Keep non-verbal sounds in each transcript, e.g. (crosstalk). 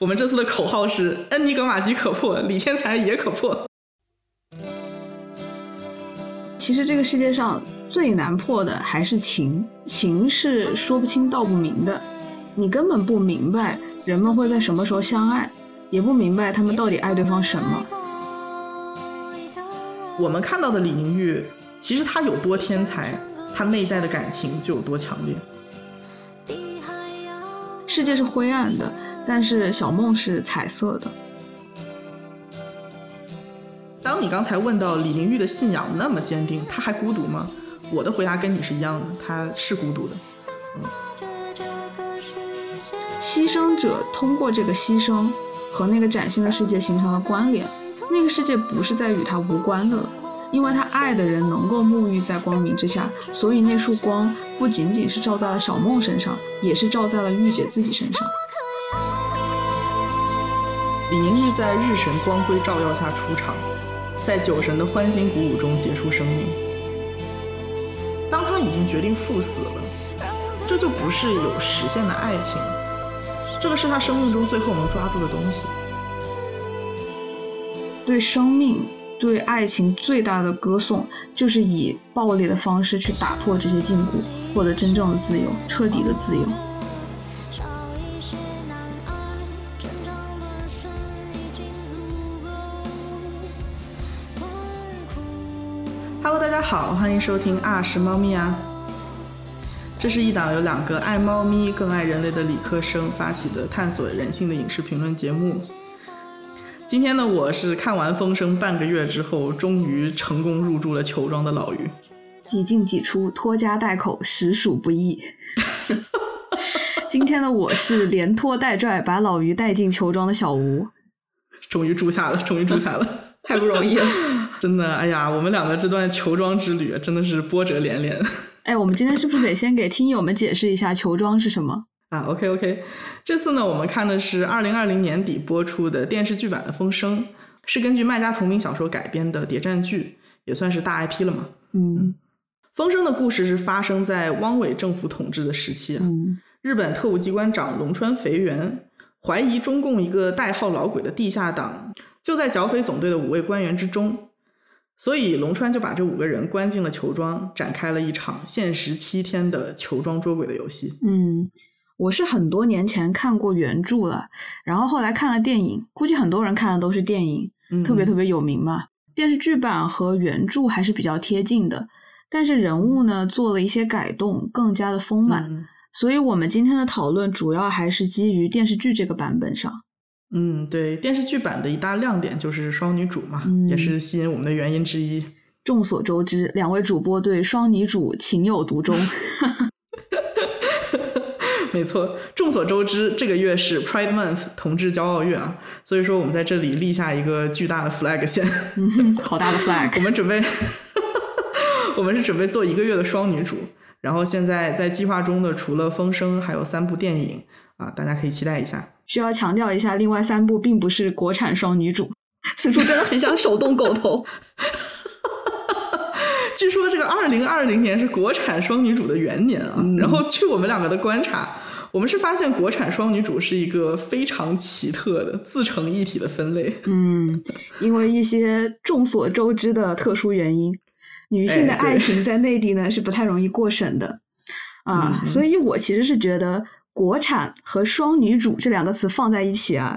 我们这次的口号是“恩尼格玛机可破，李天才也可破”。其实这个世界上最难破的还是情，情是说不清道不明的，你根本不明白人们会在什么时候相爱，也不明白他们到底爱对方什么。我们看到的李宁玉，其实他有多天才，他内在的感情就有多强烈。世界是灰暗的，但是小梦是彩色的。当你刚才问到李玲玉的信仰那么坚定，她还孤独吗？我的回答跟你是一样的，她是孤独的。嗯，牺牲者通过这个牺牲和那个崭新的世界形成了关联。那个世界不是在与他无关的了，因为他爱的人能够沐浴在光明之下，所以那束光不仅仅是照在了小梦身上，也是照在了玉姐自己身上。在日神光辉照耀下出场，在酒神的欢欣鼓舞中结束生命。当他已经决定赴死了，这就不是有实现的爱情，这个是他生命中最后能抓住的东西。对生命、对爱情最大的歌颂，就是以暴力的方式去打破这些禁锢，获得真正的自由，彻底的自由。好，欢迎收听啊是猫咪啊。这是一档由两个爱猫咪更爱人类的理科生发起的探索人性的影视评论节目。今天呢，我是看完《风声》半个月之后，终于成功入住了球庄的老于。几进几出，拖家带口，实属不易。今天的我是连拖带拽把老于带进球庄的小吴。(laughs) 终于住下了，终于住下了，(laughs) 太不容易了。(laughs) 真的，哎呀，我们两个这段球装之旅真的是波折连连。(laughs) 哎，我们今天是不是得先给听友们解释一下球装是什么？啊，OK OK，这次呢，我们看的是二零二零年底播出的电视剧版的《风声》，是根据麦家同名小说改编的谍战剧，也算是大 IP 了嘛。嗯，《风声》的故事是发生在汪伪政府统治的时期啊。日本特务机关长龙川肥原怀疑中共一个代号“老鬼”的地下党就在剿匪总队的五位官员之中，所以龙川就把这五个人关进了球庄，展开了一场限时七天的球庄捉鬼的游戏。嗯。我是很多年前看过原著了，然后后来看了电影，估计很多人看的都是电影，特别特别有名嘛。电视剧版和原著还是比较贴近的，但是人物呢做了一些改动，更加的丰满。所以我们今天的讨论主要还是基于电视剧这个版本上。嗯，对，电视剧版的一大亮点就是双女主嘛，也是吸引我们的原因之一。众所周知，两位主播对双女主情有独钟。(laughs) 没错，众所周知，这个月是 Pride Month 同志骄傲月啊，所以说我们在这里立下一个巨大的 flag 线，嗯好大的 flag。(laughs) 我们准备，我们是准备做一个月的双女主，然后现在在计划中的除了风声，还有三部电影啊，大家可以期待一下。需要强调一下，另外三部并不是国产双女主，(laughs) 此处真的很想手动狗头。(laughs) 据说这个二零二零年是国产双女主的元年啊，然后据我们两个的观察，我们是发现国产双女主是一个非常奇特的自成一体的分类。嗯，因为一些众所周知的特殊原因，女性的爱情在内地呢是不太容易过审的啊，所以我其实是觉得国产和双女主这两个词放在一起啊，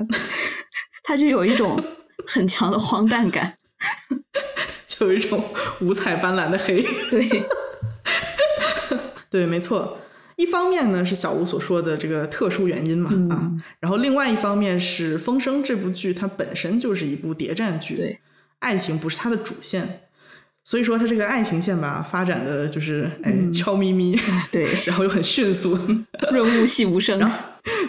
它就有一种很强的荒诞感。(laughs) 就有一种五彩斑斓的黑，对，(laughs) 对，没错。一方面呢是小吴所说的这个特殊原因嘛啊，然后另外一方面是《风声》这部剧它本身就是一部谍战剧，对，爱情不是它的主线，所以说他这个爱情线吧发展的就是哎悄咪咪，(laughs) 对，然后又很迅速，润物细无声，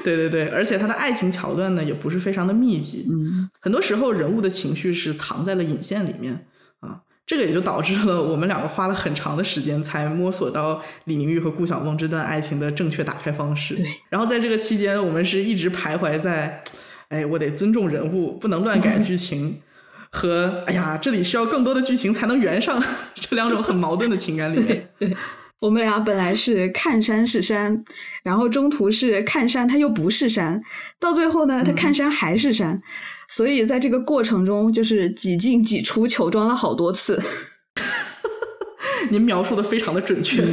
对对对，而且他的爱情桥段呢也不是非常的密集，嗯，很多时候人物的情绪是藏在了引线里面啊。这个也就导致了我们两个花了很长的时间才摸索到李宁玉和顾晓梦这段爱情的正确打开方式。对，然后在这个期间，我们是一直徘徊在，哎，我得尊重人物，不能乱改剧情，和哎呀，这里需要更多的剧情才能圆上 (laughs) 这两种很矛盾的情感里面。对，我们俩本来是看山是山，然后中途是看山，它又不是山，到最后呢，他看山还是山，所以在这个过程中，就是几进几出求装了好多次。(laughs) 您描述的非常的准确。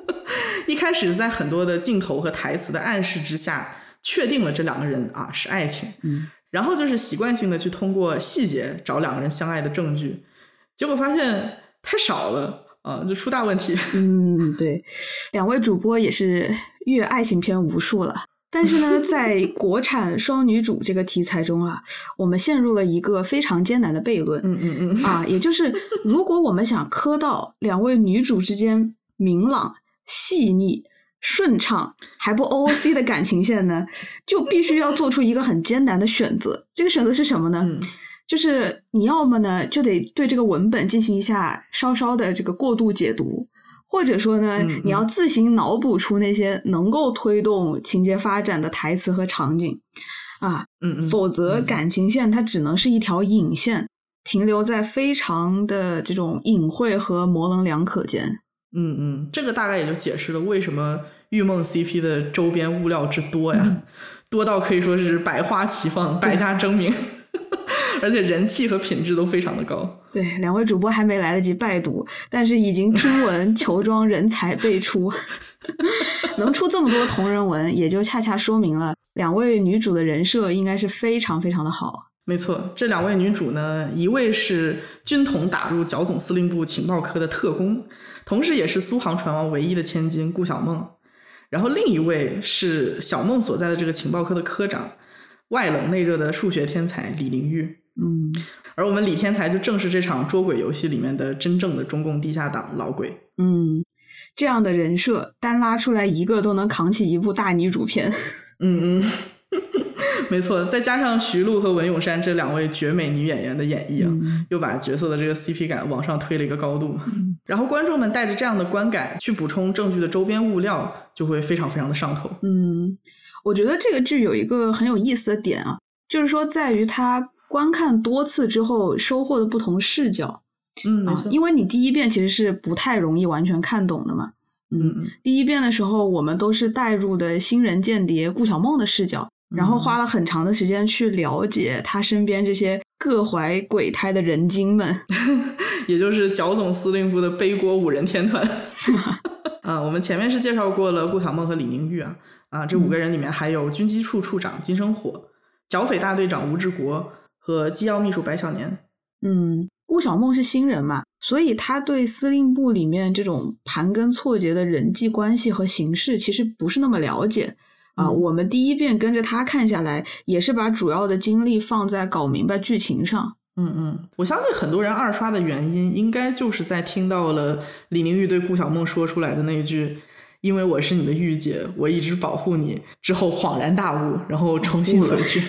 (laughs) 一开始在很多的镜头和台词的暗示之下，确定了这两个人啊是爱情，嗯，然后就是习惯性的去通过细节找两个人相爱的证据，结果发现太少了。啊，就出大问题。(laughs) 嗯，对，两位主播也是阅爱情片无数了，但是呢，(laughs) 在国产双女主这个题材中啊，我们陷入了一个非常艰难的悖论。嗯嗯嗯，啊，也就是如果我们想磕到两位女主之间明朗、细腻、顺畅还不 OOC 的感情线呢，就必须要做出一个很艰难的选择。这个选择是什么呢？就是你要么呢，就得对这个文本进行一下稍稍的这个过度解读，或者说呢，你要自行脑补出那些能够推动情节发展的台词和场景，啊，嗯，否则感情线它只能是一条引线，停留在非常的这种隐晦和模棱两可间。嗯嗯，这个大概也就解释了为什么玉梦 CP 的周边物料之多呀，多到可以说是百花齐放，百家争鸣。(laughs) 而且人气和品质都非常的高。对，两位主播还没来得及拜读，但是已经听闻球庄人才辈出，(laughs) 能出这么多同人文，也就恰恰说明了两位女主的人设应该是非常非常的好。没错，这两位女主呢，一位是军统打入剿总司令部情报科的特工，同时也是苏杭船王唯一的千金顾小梦，然后另一位是小梦所在的这个情报科的科长，外冷内热的数学天才李玲玉。嗯，而我们李天才就正是这场捉鬼游戏里面的真正的中共地下党老鬼。嗯，这样的人设单拉出来一个都能扛起一部大女主片。嗯 (laughs) 嗯，没错，再加上徐璐和文咏珊这两位绝美女演员的演绎啊，又把角色的这个 CP 感往上推了一个高度。然后观众们带着这样的观感去补充证据的周边物料，就会非常非常的上头。嗯，我觉得这个剧有一个很有意思的点啊，就是说在于它。观看多次之后收获的不同视角，嗯，没错，因为你第一遍其实是不太容易完全看懂的嘛，嗯，第一遍的时候我们都是带入的新人间谍顾小梦的视角，然后花了很长的时间去了解他身边这些各怀鬼胎的人精们，(laughs) 也就是剿总司令部的背锅五人天团。(laughs) 啊，我们前面是介绍过了顾小梦和李宁玉啊，啊，这五个人里面还有军机处处长金生火，剿匪大队长吴志国。和机要秘书白小年，嗯，顾小梦是新人嘛，所以他对司令部里面这种盘根错节的人际关系和形势其实不是那么了解啊。我们第一遍跟着他看下来，也是把主要的精力放在搞明白剧情上。嗯嗯，我相信很多人二刷的原因，应该就是在听到了李宁玉对顾小梦说出来的那句“因为我是你的御姐，我一直保护你”之后恍然大悟，然后重新回去。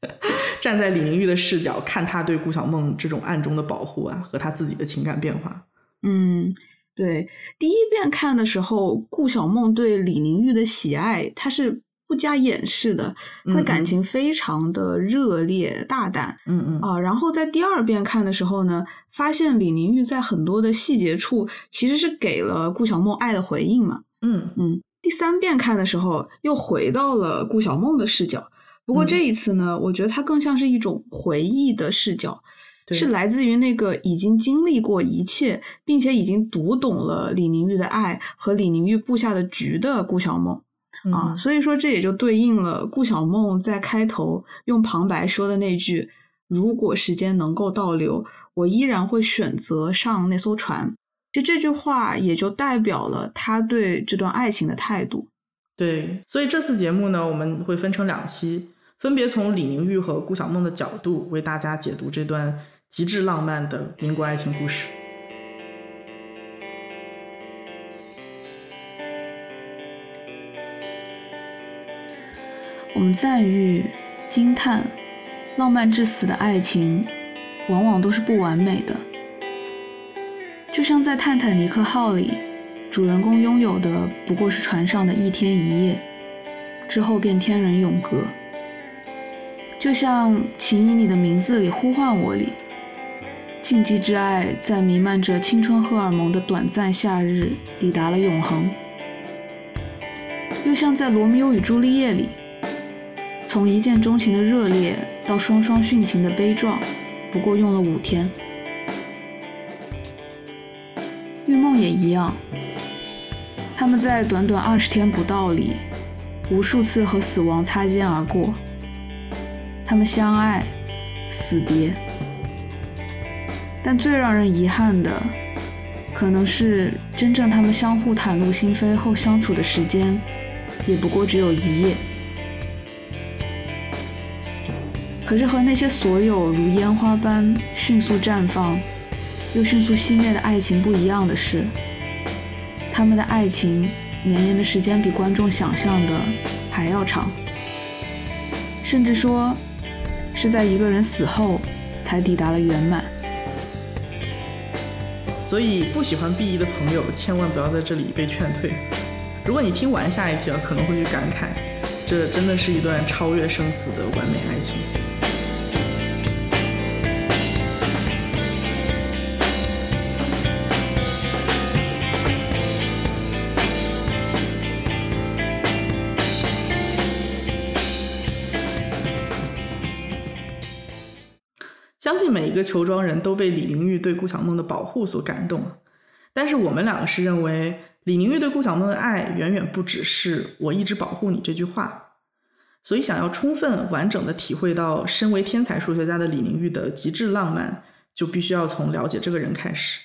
(laughs) 站在李宁玉的视角看他对顾小梦这种暗中的保护啊，和他自己的情感变化。嗯，对，第一遍看的时候，顾小梦对李宁玉的喜爱，他是不加掩饰的，他的感情非常的热烈大胆。嗯嗯啊，然后在第二遍看的时候呢，发现李宁玉在很多的细节处其实是给了顾小梦爱的回应嘛。嗯嗯，第三遍看的时候，又回到了顾小梦的视角。不过这一次呢，我觉得它更像是一种回忆的视角，是来自于那个已经经历过一切，并且已经读懂了李宁玉的爱和李宁玉布下的局的顾小梦啊。所以说，这也就对应了顾小梦在开头用旁白说的那句：“如果时间能够倒流，我依然会选择上那艘船。”就这句话，也就代表了他对这段爱情的态度。对，所以这次节目呢，我们会分成两期。分别从李宁玉和顾小梦的角度为大家解读这段极致浪漫的民国爱情故事。我们赞誉、惊叹，浪漫至死的爱情，往往都是不完美的。就像在泰坦尼克号里，主人公拥有的不过是船上的一天一夜，之后便天人永隔。就像《请以你的名字里呼唤我》里，禁忌之爱在弥漫着青春荷尔蒙的短暂夏日抵达了永恒，又像在《罗密欧与朱丽叶》里，从一见钟情的热烈到双双殉情的悲壮，不过用了五天。玉梦也一样，他们在短短二十天不到里，无数次和死亡擦肩而过。他们相爱，死别，但最让人遗憾的，可能是真正他们相互袒露心扉后相处的时间，也不过只有一夜。可是和那些所有如烟花般迅速绽放，又迅速熄灭的爱情不一样的是，他们的爱情绵延的时间比观众想象的还要长，甚至说。是在一个人死后才抵达了圆满，所以不喜欢 B 一的朋友千万不要在这里被劝退。如果你听完下一期了，可能会去感慨，这真的是一段超越生死的完美爱情。一个球庄人都被李玲玉对顾晓梦的保护所感动，但是我们两个是认为李玲玉对顾晓梦的爱远远不只是“我一直保护你”这句话。所以，想要充分完整的体会到身为天才数学家的李玲玉的极致浪漫，就必须要从了解这个人开始。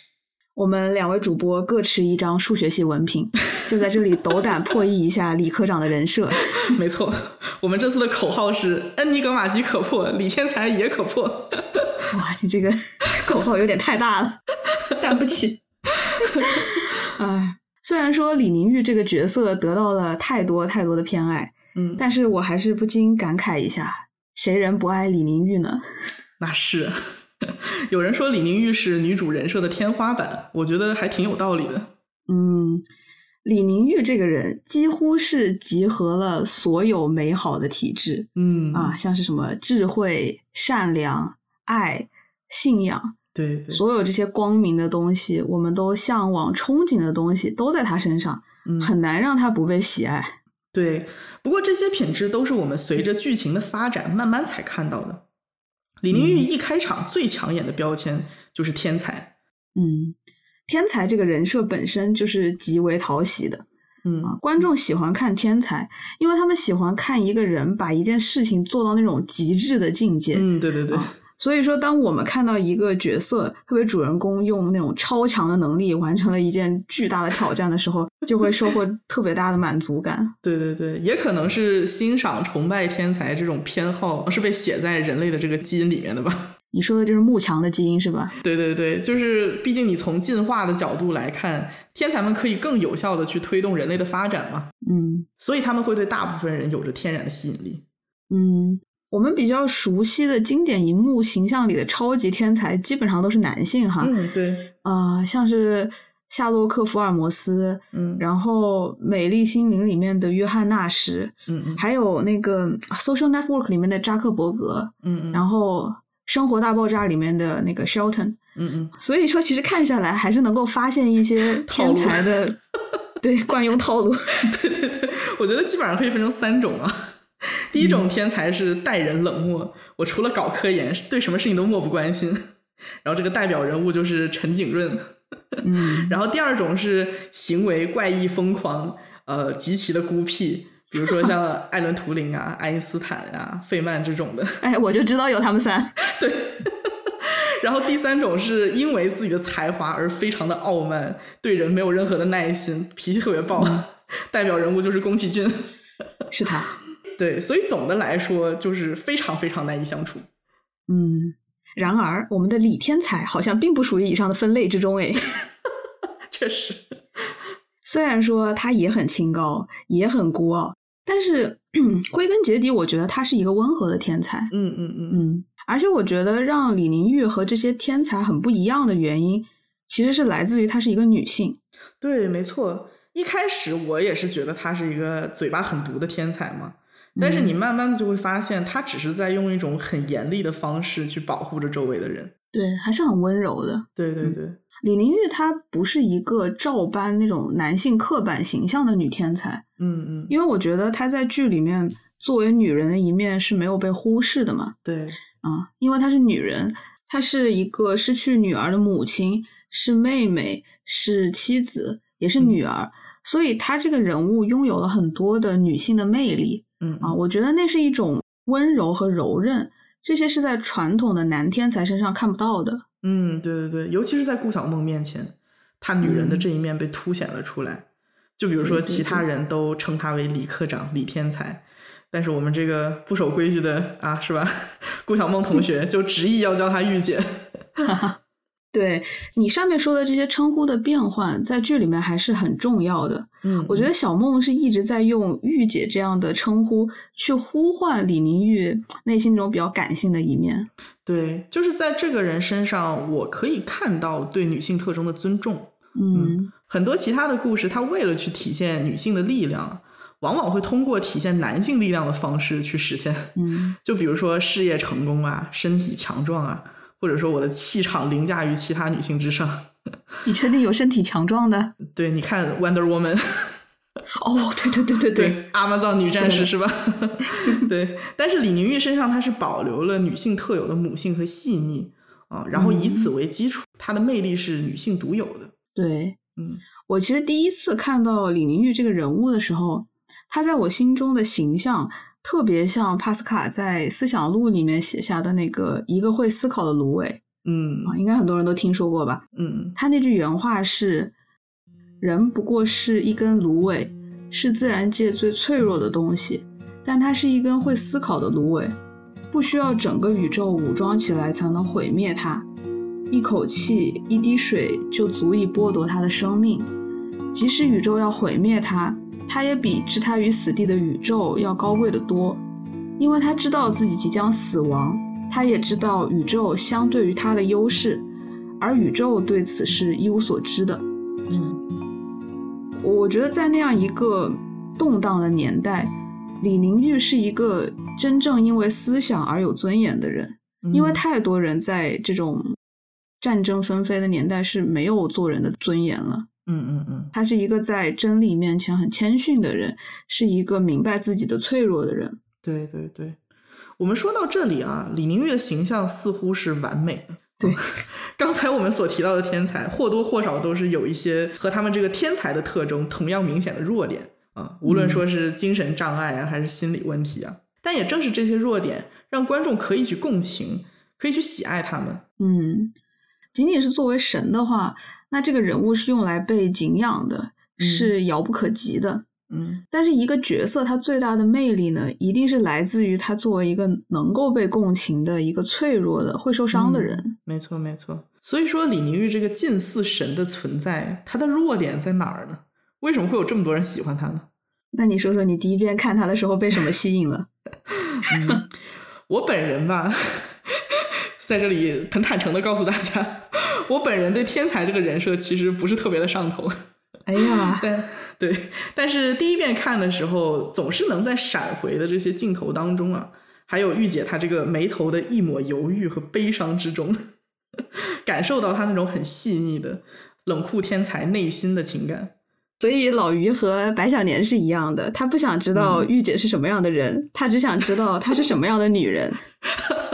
我们两位主播各持一张数学系文凭，就在这里斗胆破译一下李科长的人设。没错，我们这次的口号是“恩尼格玛机可破，李天才也可破”。哇，你这个口号有点太大了，担不起。哎，虽然说李宁玉这个角色得到了太多太多的偏爱，嗯，但是我还是不禁感慨一下，谁人不爱李宁玉呢？那是，(laughs) 有人说李宁玉是女主人设的天花板，我觉得还挺有道理的。嗯，李宁玉这个人几乎是集合了所有美好的体质，嗯啊，像是什么智慧、善良。爱、信仰，对，所有这些光明的东西，我们都向往、憧憬的东西，都在他身上，很难让他不被喜爱。对，不过这些品质都是我们随着剧情的发展慢慢才看到的。李宁玉一开场最抢眼的标签就是天才，嗯，天才这个人设本身就是极为讨喜的，嗯啊，观众喜欢看天才，因为他们喜欢看一个人把一件事情做到那种极致的境界。嗯，对对对。所以说，当我们看到一个角色，特别主人公用那种超强的能力完成了一件巨大的挑战的时候，就会收获特别大的满足感。(laughs) 对对对，也可能是欣赏、崇拜天才这种偏好是被写在人类的这个基因里面的吧？(laughs) 你说的就是慕强的基因是吧？对对对，就是毕竟你从进化的角度来看，天才们可以更有效的去推动人类的发展嘛。嗯，所以他们会对大部分人有着天然的吸引力。嗯。我们比较熟悉的经典荧幕形象里的超级天才，基本上都是男性哈。嗯，对。啊，像是夏洛克·福尔摩斯，嗯，然后《美丽心灵》里面的约翰·纳什，嗯嗯，还有那个《Social Network》里面的扎克伯格，嗯嗯，然后《生活大爆炸》里面的那个 Shelton，嗯嗯。所以说，其实看下来还是能够发现一些天才的，(laughs) 对惯用套路。(laughs) 对对对，我觉得基本上可以分成三种啊。(laughs) 第一种天才是待人冷漠，我除了搞科研，对什么事情都漠不关心。然后这个代表人物就是陈景润。嗯，(laughs) 然后第二种是行为怪异疯狂，呃，极其的孤僻，比如说像艾伦图灵啊、(laughs) 爱因斯坦啊、费曼这种的。哎，我就知道有他们仨。对。然后第三种是因为自己的才华而非常的傲慢，对人没有任何的耐心，脾气特别暴。代表人物就是宫崎骏。是他。对，所以总的来说就是非常非常难以相处。嗯，然而我们的李天才好像并不属于以上的分类之中诶。(laughs) 确实，虽然说他也很清高，也很孤傲，但是 (clears throat) 归根结底，我觉得他是一个温和的天才。嗯嗯嗯嗯，而且我觉得让李宁玉和这些天才很不一样的原因，其实是来自于她是一个女性。对，没错。一开始我也是觉得她是一个嘴巴很毒的天才嘛。但是你慢慢的就会发现，他只是在用一种很严厉的方式去保护着周围的人。对，还是很温柔的。对对对，李玲玉她不是一个照搬那种男性刻板形象的女天才。嗯嗯，因为我觉得她在剧里面作为女人的一面是没有被忽视的嘛。对，啊，因为她是女人，她是一个失去女儿的母亲，是妹妹，是妻子，也是女儿，所以她这个人物拥有了很多的女性的魅力。嗯啊，我觉得那是一种温柔和柔韧。这些是在传统的男天才身上看不到的。嗯，对对对，尤其是在顾晓梦面前，她女人的这一面被凸显了出来。就比如说，其他人都称她为李科长、李天才，但是我们这个不守规矩的啊，是吧？(laughs) 顾小梦同学就执意要叫她御姐。对你上面说的这些称呼的变换，在剧里面还是很重要的。嗯，我觉得小梦是一直在用“御姐”这样的称呼去呼唤李宁玉内心那种比较感性的一面。对，就是在这个人身上，我可以看到对女性特征的尊重。嗯，很多其他的故事，它为了去体现女性的力量，往往会通过体现男性力量的方式去实现。嗯，(laughs) 就比如说事业成功啊，身体强壮啊。或者说我的气场凌驾于其他女性之上，(laughs) 你确定有身体强壮的？(laughs) 对，你看 Wonder Woman，(laughs) 哦，对对对对对，Amazon 女战士是吧？对，但是李宁玉身上她是保留了女性特有的母性和细腻啊，然后以此为基础，她的魅力是女性独有的。对，嗯，我其实第一次看到李宁玉这个人物的时候，她在我心中的形象。特别像帕斯卡在《思想录》里面写下的那个一个会思考的芦苇，嗯啊，应该很多人都听说过吧？嗯，他那句原话是：“人不过是一根芦苇，是自然界最脆弱的东西，但它是一根会思考的芦苇，不需要整个宇宙武装起来才能毁灭它，一口气、一滴水就足以剥夺它的生命，即使宇宙要毁灭它。”他也比置他于死地的宇宙要高贵的多，因为他知道自己即将死亡，他也知道宇宙相对于他的优势，而宇宙对此是一无所知的。嗯，我觉得在那样一个动荡的年代，李宁玉是一个真正因为思想而有尊严的人，因为太多人在这种战争纷飞的年代是没有做人的尊严了。嗯嗯嗯，他是一个在真理面前很谦逊的人，是一个明白自己的脆弱的人。对对对，我们说到这里啊，李宁玉的形象似乎是完美的。对，(laughs) 刚才我们所提到的天才，或多或少都是有一些和他们这个天才的特征同样明显的弱点啊，无论说是精神障碍啊，还是心理问题啊。但也正是这些弱点，让观众可以去共情，可以去喜爱他们。嗯，仅仅是作为神的话。那这个人物是用来被敬仰的，是遥不可及的。嗯，但是一个角色他最大的魅力呢，一定是来自于他作为一个能够被共情的一个脆弱的、会受伤的人。没错，没错。所以说，李宁玉这个近似神的存在，他的弱点在哪儿呢？为什么会有这么多人喜欢他呢？那你说说，你第一遍看他的时候被什么吸引了？(laughs) 嗯，我本人吧，(laughs) 在这里很坦诚的告诉大家。我本人对天才这个人设其实不是特别的上头，哎呀，(laughs) 但对，但是第一遍看的时候，总是能在闪回的这些镜头当中啊，还有御姐她这个眉头的一抹犹豫和悲伤之中，(laughs) 感受到她那种很细腻的冷酷天才内心的情感。所以老于和白小年是一样的，他不想知道御姐是什么样的人，他只想知道她是什么样的女人。(laughs)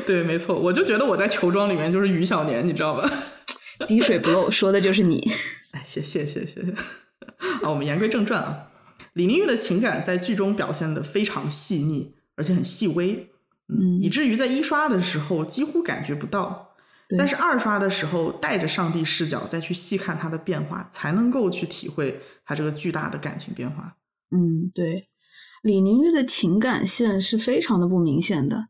(laughs) 对，没错，我就觉得我在球庄里面就是于小年，你知道吧？(laughs) 滴水不漏，说的就是你。(laughs) 哎，谢谢谢谢谢。啊，我们言归正传啊。李宁玉的情感在剧中表现的非常细腻，而且很细微，嗯，以至于在一刷的时候几乎感觉不到，但是二刷的时候带着上帝视角再去细看他的变化，才能够去体会他这个巨大的感情变化。嗯，对，李宁玉的情感线是非常的不明显的。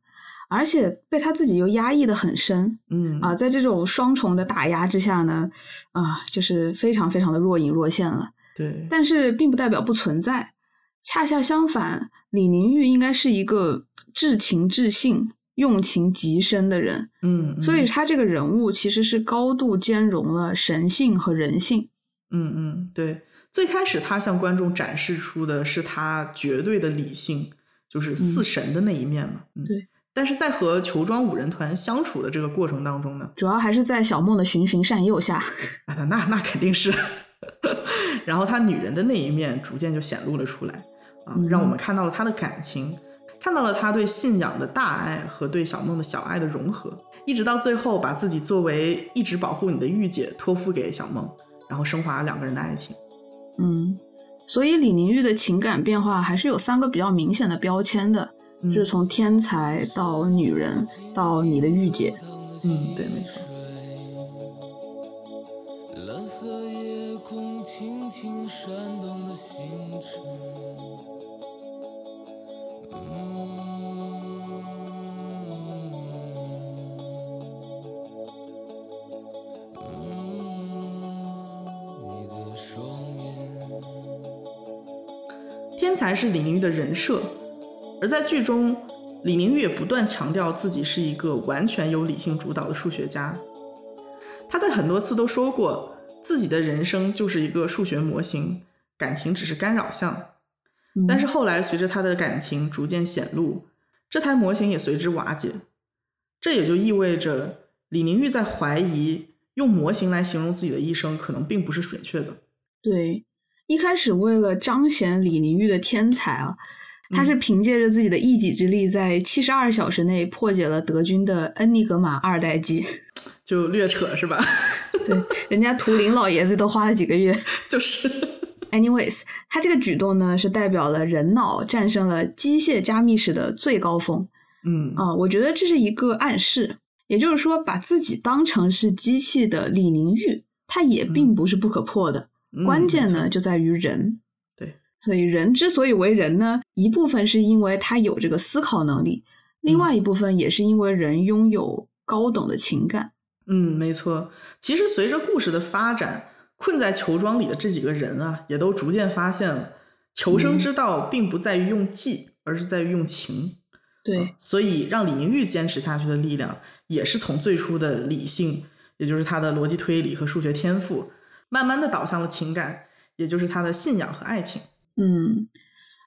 而且被他自己又压抑的很深，嗯啊，在这种双重的打压之下呢，啊，就是非常非常的若隐若现了。对，但是并不代表不存在，恰恰相反，李宁玉应该是一个至情至性、用情极深的人。嗯，所以他这个人物其实是高度兼容了神性和人性。嗯嗯，对，最开始他向观众展示出的是他绝对的理性，就是似神的那一面嘛。对。但是在和球庄五人团相处的这个过程当中呢，主要还是在小梦的循循善诱下，(laughs) 啊，那那肯定是。(laughs) 然后他女人的那一面逐渐就显露了出来，啊，让我们看到了他的感情，看到了他对信仰的大爱和对小梦的小爱的融合，一直到最后把自己作为一直保护你的御姐托付给小梦，然后升华两个人的爱情。嗯，所以李宁玉的情感变化还是有三个比较明显的标签的，就是从天才到女人到你的御姐。嗯，对，没错。天才是李宁玉的人设，而在剧中，李宁玉也不断强调自己是一个完全由理性主导的数学家。他在很多次都说过，自己的人生就是一个数学模型，感情只是干扰项。但是后来，随着他的感情逐渐显露，这台模型也随之瓦解。这也就意味着，李宁玉在怀疑用模型来形容自己的一生，可能并不是准确的。对。一开始为了彰显李宁玉的天才啊，他是凭借着自己的一己之力，在七十二小时内破解了德军的恩尼格玛二代机，(laughs) 就略扯是吧？(laughs) 对，人家图灵老爷子都花了几个月。(laughs) 就是。Anyways，他这个举动呢，是代表了人脑战胜了机械加密史的最高峰。嗯啊，我觉得这是一个暗示，也就是说，把自己当成是机器的李宁玉，他也并不是不可破的。关键呢，就在于人。对，所以人之所以为人呢，一部分是因为他有这个思考能力，另外一部分也是因为人拥有高等的情感。嗯，没错。其实随着故事的发展，困在球庄里的这几个人啊，也都逐渐发现了，求生之道并不在于用计，而是在于用情。对，所以让李宁玉坚持下去的力量，也是从最初的理性，也就是他的逻辑推理和数学天赋。慢慢的导向了情感，也就是他的信仰和爱情。嗯，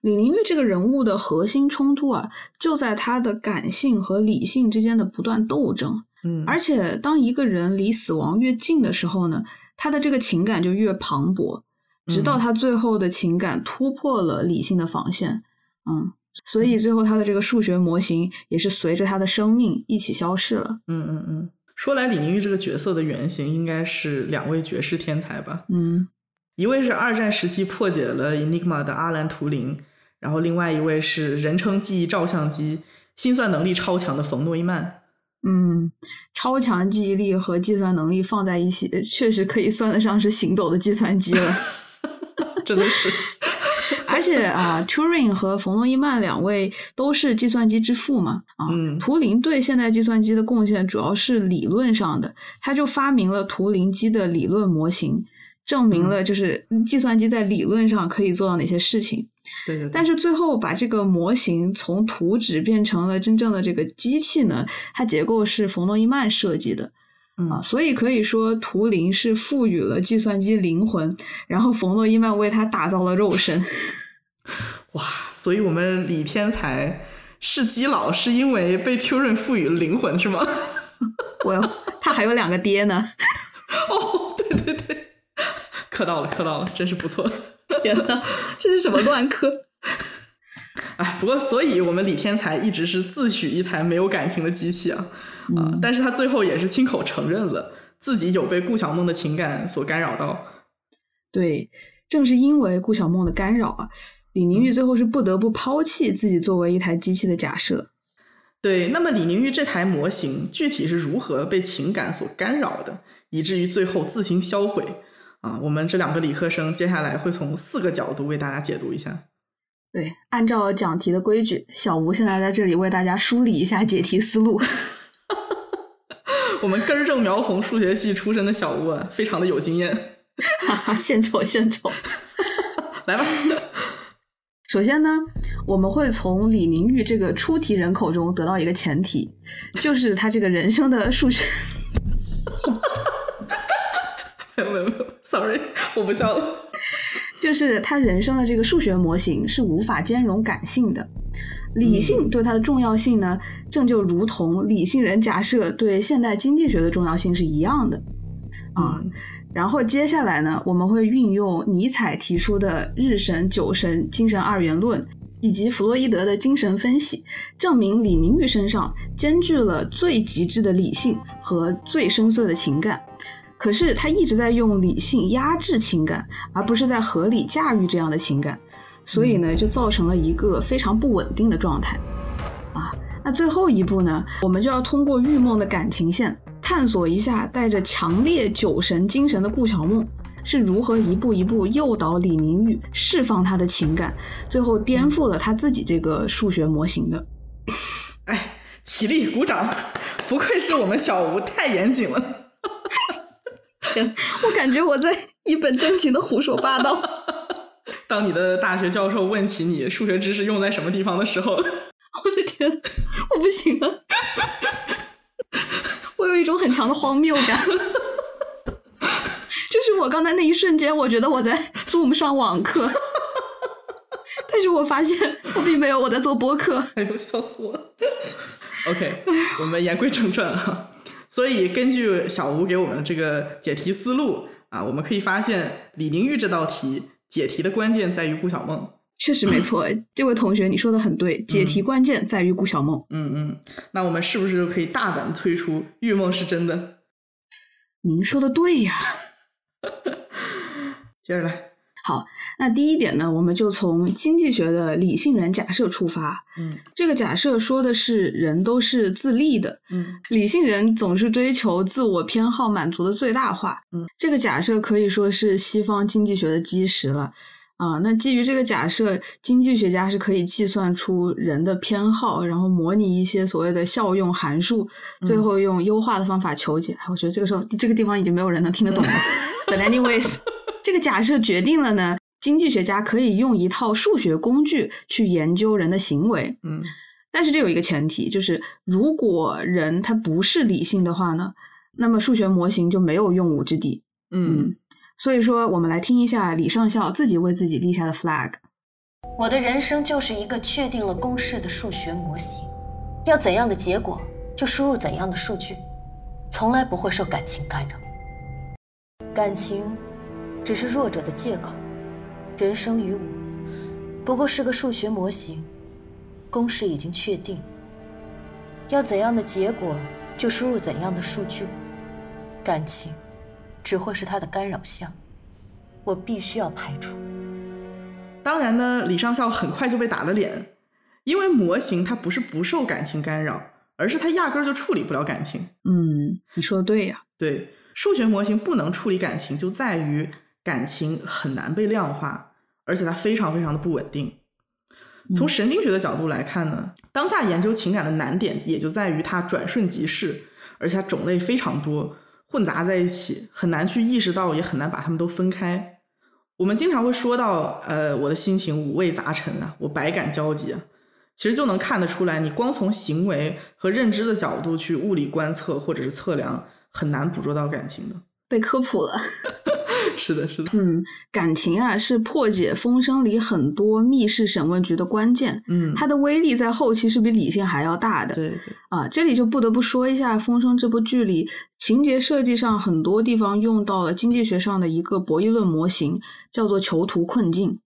李玲玉这个人物的核心冲突啊，就在他的感性和理性之间的不断斗争。嗯，而且当一个人离死亡越近的时候呢，他的这个情感就越磅礴，直到他最后的情感突破了理性的防线。嗯，所以最后他的这个数学模型也是随着他的生命一起消逝了。嗯嗯嗯。说来，李宁玉这个角色的原型应该是两位绝世天才吧？嗯，一位是二战时期破解了 Enigma 的阿兰·图灵，然后另外一位是人称记忆照相机、心算能力超强的冯诺依曼。嗯，超强记忆力和计算能力放在一起，确实可以算得上是行走的计算机了。(laughs) 真的是。而且啊，Turing 和冯诺依曼两位都是计算机之父嘛。啊，图灵对现代计算机的贡献主要是理论上的，他就发明了图灵机的理论模型，证明了就是计算机在理论上可以做到哪些事情。对对。但是最后把这个模型从图纸变成了真正的这个机器呢，它结构是冯诺依曼设计的。啊，所以可以说图灵是赋予了计算机灵魂，然后冯诺依曼为他打造了肉身。(laughs) 哇，所以我们李天才是基佬，是因为被 Turing 赋予了灵魂，是吗？(laughs) 我他还有两个爹呢。(laughs) 哦，对对对，磕到了，磕到了，真是不错。(laughs) 天呐，这是什么乱磕？(laughs) 哎，不过，所以我们李天才一直是自诩一台没有感情的机器啊。啊！但是他最后也是亲口承认了自己有被顾晓梦的情感所干扰到。对，正是因为顾晓梦的干扰啊，李宁玉最后是不得不抛弃自己作为一台机器的假设。对，那么李宁玉这台模型具体是如何被情感所干扰的，以至于最后自行销毁？啊，我们这两个理科生接下来会从四个角度为大家解读一下。对，按照讲题的规矩，小吴现在在这里为大家梳理一下解题思路。(laughs) 我们根正苗红数学系出身的小吴啊，非常的有经验，哈哈，献丑献丑，来吧。首先呢，我们会从李宁玉这个出题人口中得到一个前提，就是他这个人生的数学。(laughs)，sorry，我不笑了。(laughs) 就是他人生的这个数学模型是无法兼容感性的。理性对它的重要性呢，正就如同理性人假设对现代经济学的重要性是一样的啊。然后接下来呢，我们会运用尼采提出的日神、酒神、精神二元论，以及弗洛伊德的精神分析，证明李宁玉身上兼具了最极致的理性和最深邃的情感。可是他一直在用理性压制情感，而不是在合理驾驭这样的情感，所以呢，就造成了一个非常不稳定的状态。啊，那最后一步呢，我们就要通过玉梦的感情线。探索一下带着强烈酒神精神的顾晓梦是如何一步一步诱导李宁玉释放他的情感，最后颠覆了他自己这个数学模型的。哎，起立鼓掌！不愧是我们小吴，太严谨了。天，我感觉我在一本正经的胡说八道。当你的大学教授问起你数学知识用在什么地方的时候，我的天，我不行了。我有一种很强的荒谬感，就是我刚才那一瞬间，我觉得我在 Zoom 上网课，但是我发现我并没有我在做播客，哎呦，笑死我了。OK，我们言归正传啊。所以根据小吴给我们的这个解题思路啊，我们可以发现李宁玉这道题解题的关键在于顾小梦。确实没错，(laughs) 这位同学你说的很对，解题关键在于顾小梦。嗯嗯，那我们是不是就可以大胆的推出玉梦是真的？您说的对呀。(laughs) 接着来，好，那第一点呢，我们就从经济学的理性人假设出发。嗯，这个假设说的是人都是自立的。嗯，理性人总是追求自我偏好满足的最大化。嗯，这个假设可以说是西方经济学的基石了。啊，那基于这个假设，经济学家是可以计算出人的偏好，然后模拟一些所谓的效用函数，最后用优化的方法求解。我觉得这个时候这个地方已经没有人能听得懂了。(laughs) But anyways，这个假设决定了呢，经济学家可以用一套数学工具去研究人的行为。嗯，但是这有一个前提，就是如果人他不是理性的话呢，那么数学模型就没有用武之地。嗯。所以说，我们来听一下李上校自己为自己立下的 flag。我的人生就是一个确定了公式的数学模型，要怎样的结果就输入怎样的数据，从来不会受感情干扰。感情只是弱者的借口，人生于我不过是个数学模型，公式已经确定，要怎样的结果就输入怎样的数据，感情。只会是他的干扰项，我必须要排除。当然呢，李上校很快就被打了脸，因为模型它不是不受感情干扰，而是它压根儿就处理不了感情。嗯，你说的对呀。对，数学模型不能处理感情，就在于感情很难被量化，而且它非常非常的不稳定。从神经学的角度来看呢，当下研究情感的难点也就在于它转瞬即逝，而且它种类非常多。混杂在一起，很难去意识到，也很难把它们都分开。我们经常会说到，呃，我的心情五味杂陈啊，我百感交集啊。其实就能看得出来，你光从行为和认知的角度去物理观测或者是测量，很难捕捉到感情的。被科普了。(laughs) 是的，是的，嗯，感情啊是破解风声里很多密室审问局的关键，嗯，它的威力在后期是比理性还要大的，对对，啊，这里就不得不说一下《风声》这部剧里情节设计上很多地方用到了经济学上的一个博弈论模型，叫做囚徒困境。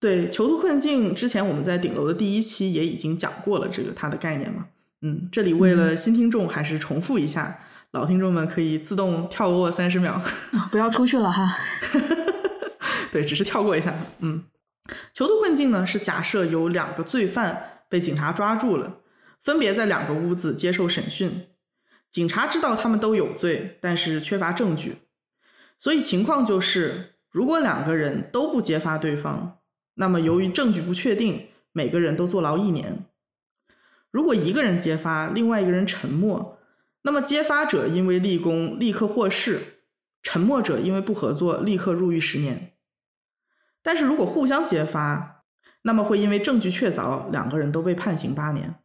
对，囚徒困境之前我们在顶楼的第一期也已经讲过了，这个它的概念嘛，嗯，这里为了新听众还是重复一下。老听众们可以自动跳过三十秒，不要出去了哈。(laughs) 对，只是跳过一下。嗯，囚徒困境呢是假设有两个罪犯被警察抓住了，分别在两个屋子接受审讯。警察知道他们都有罪，但是缺乏证据，所以情况就是，如果两个人都不揭发对方，那么由于证据不确定，每个人都坐牢一年。如果一个人揭发，另外一个人沉默。那么揭发者因为立功立刻获释，沉默者因为不合作立刻入狱十年。但是如果互相揭发，那么会因为证据确凿，两个人都被判刑八年。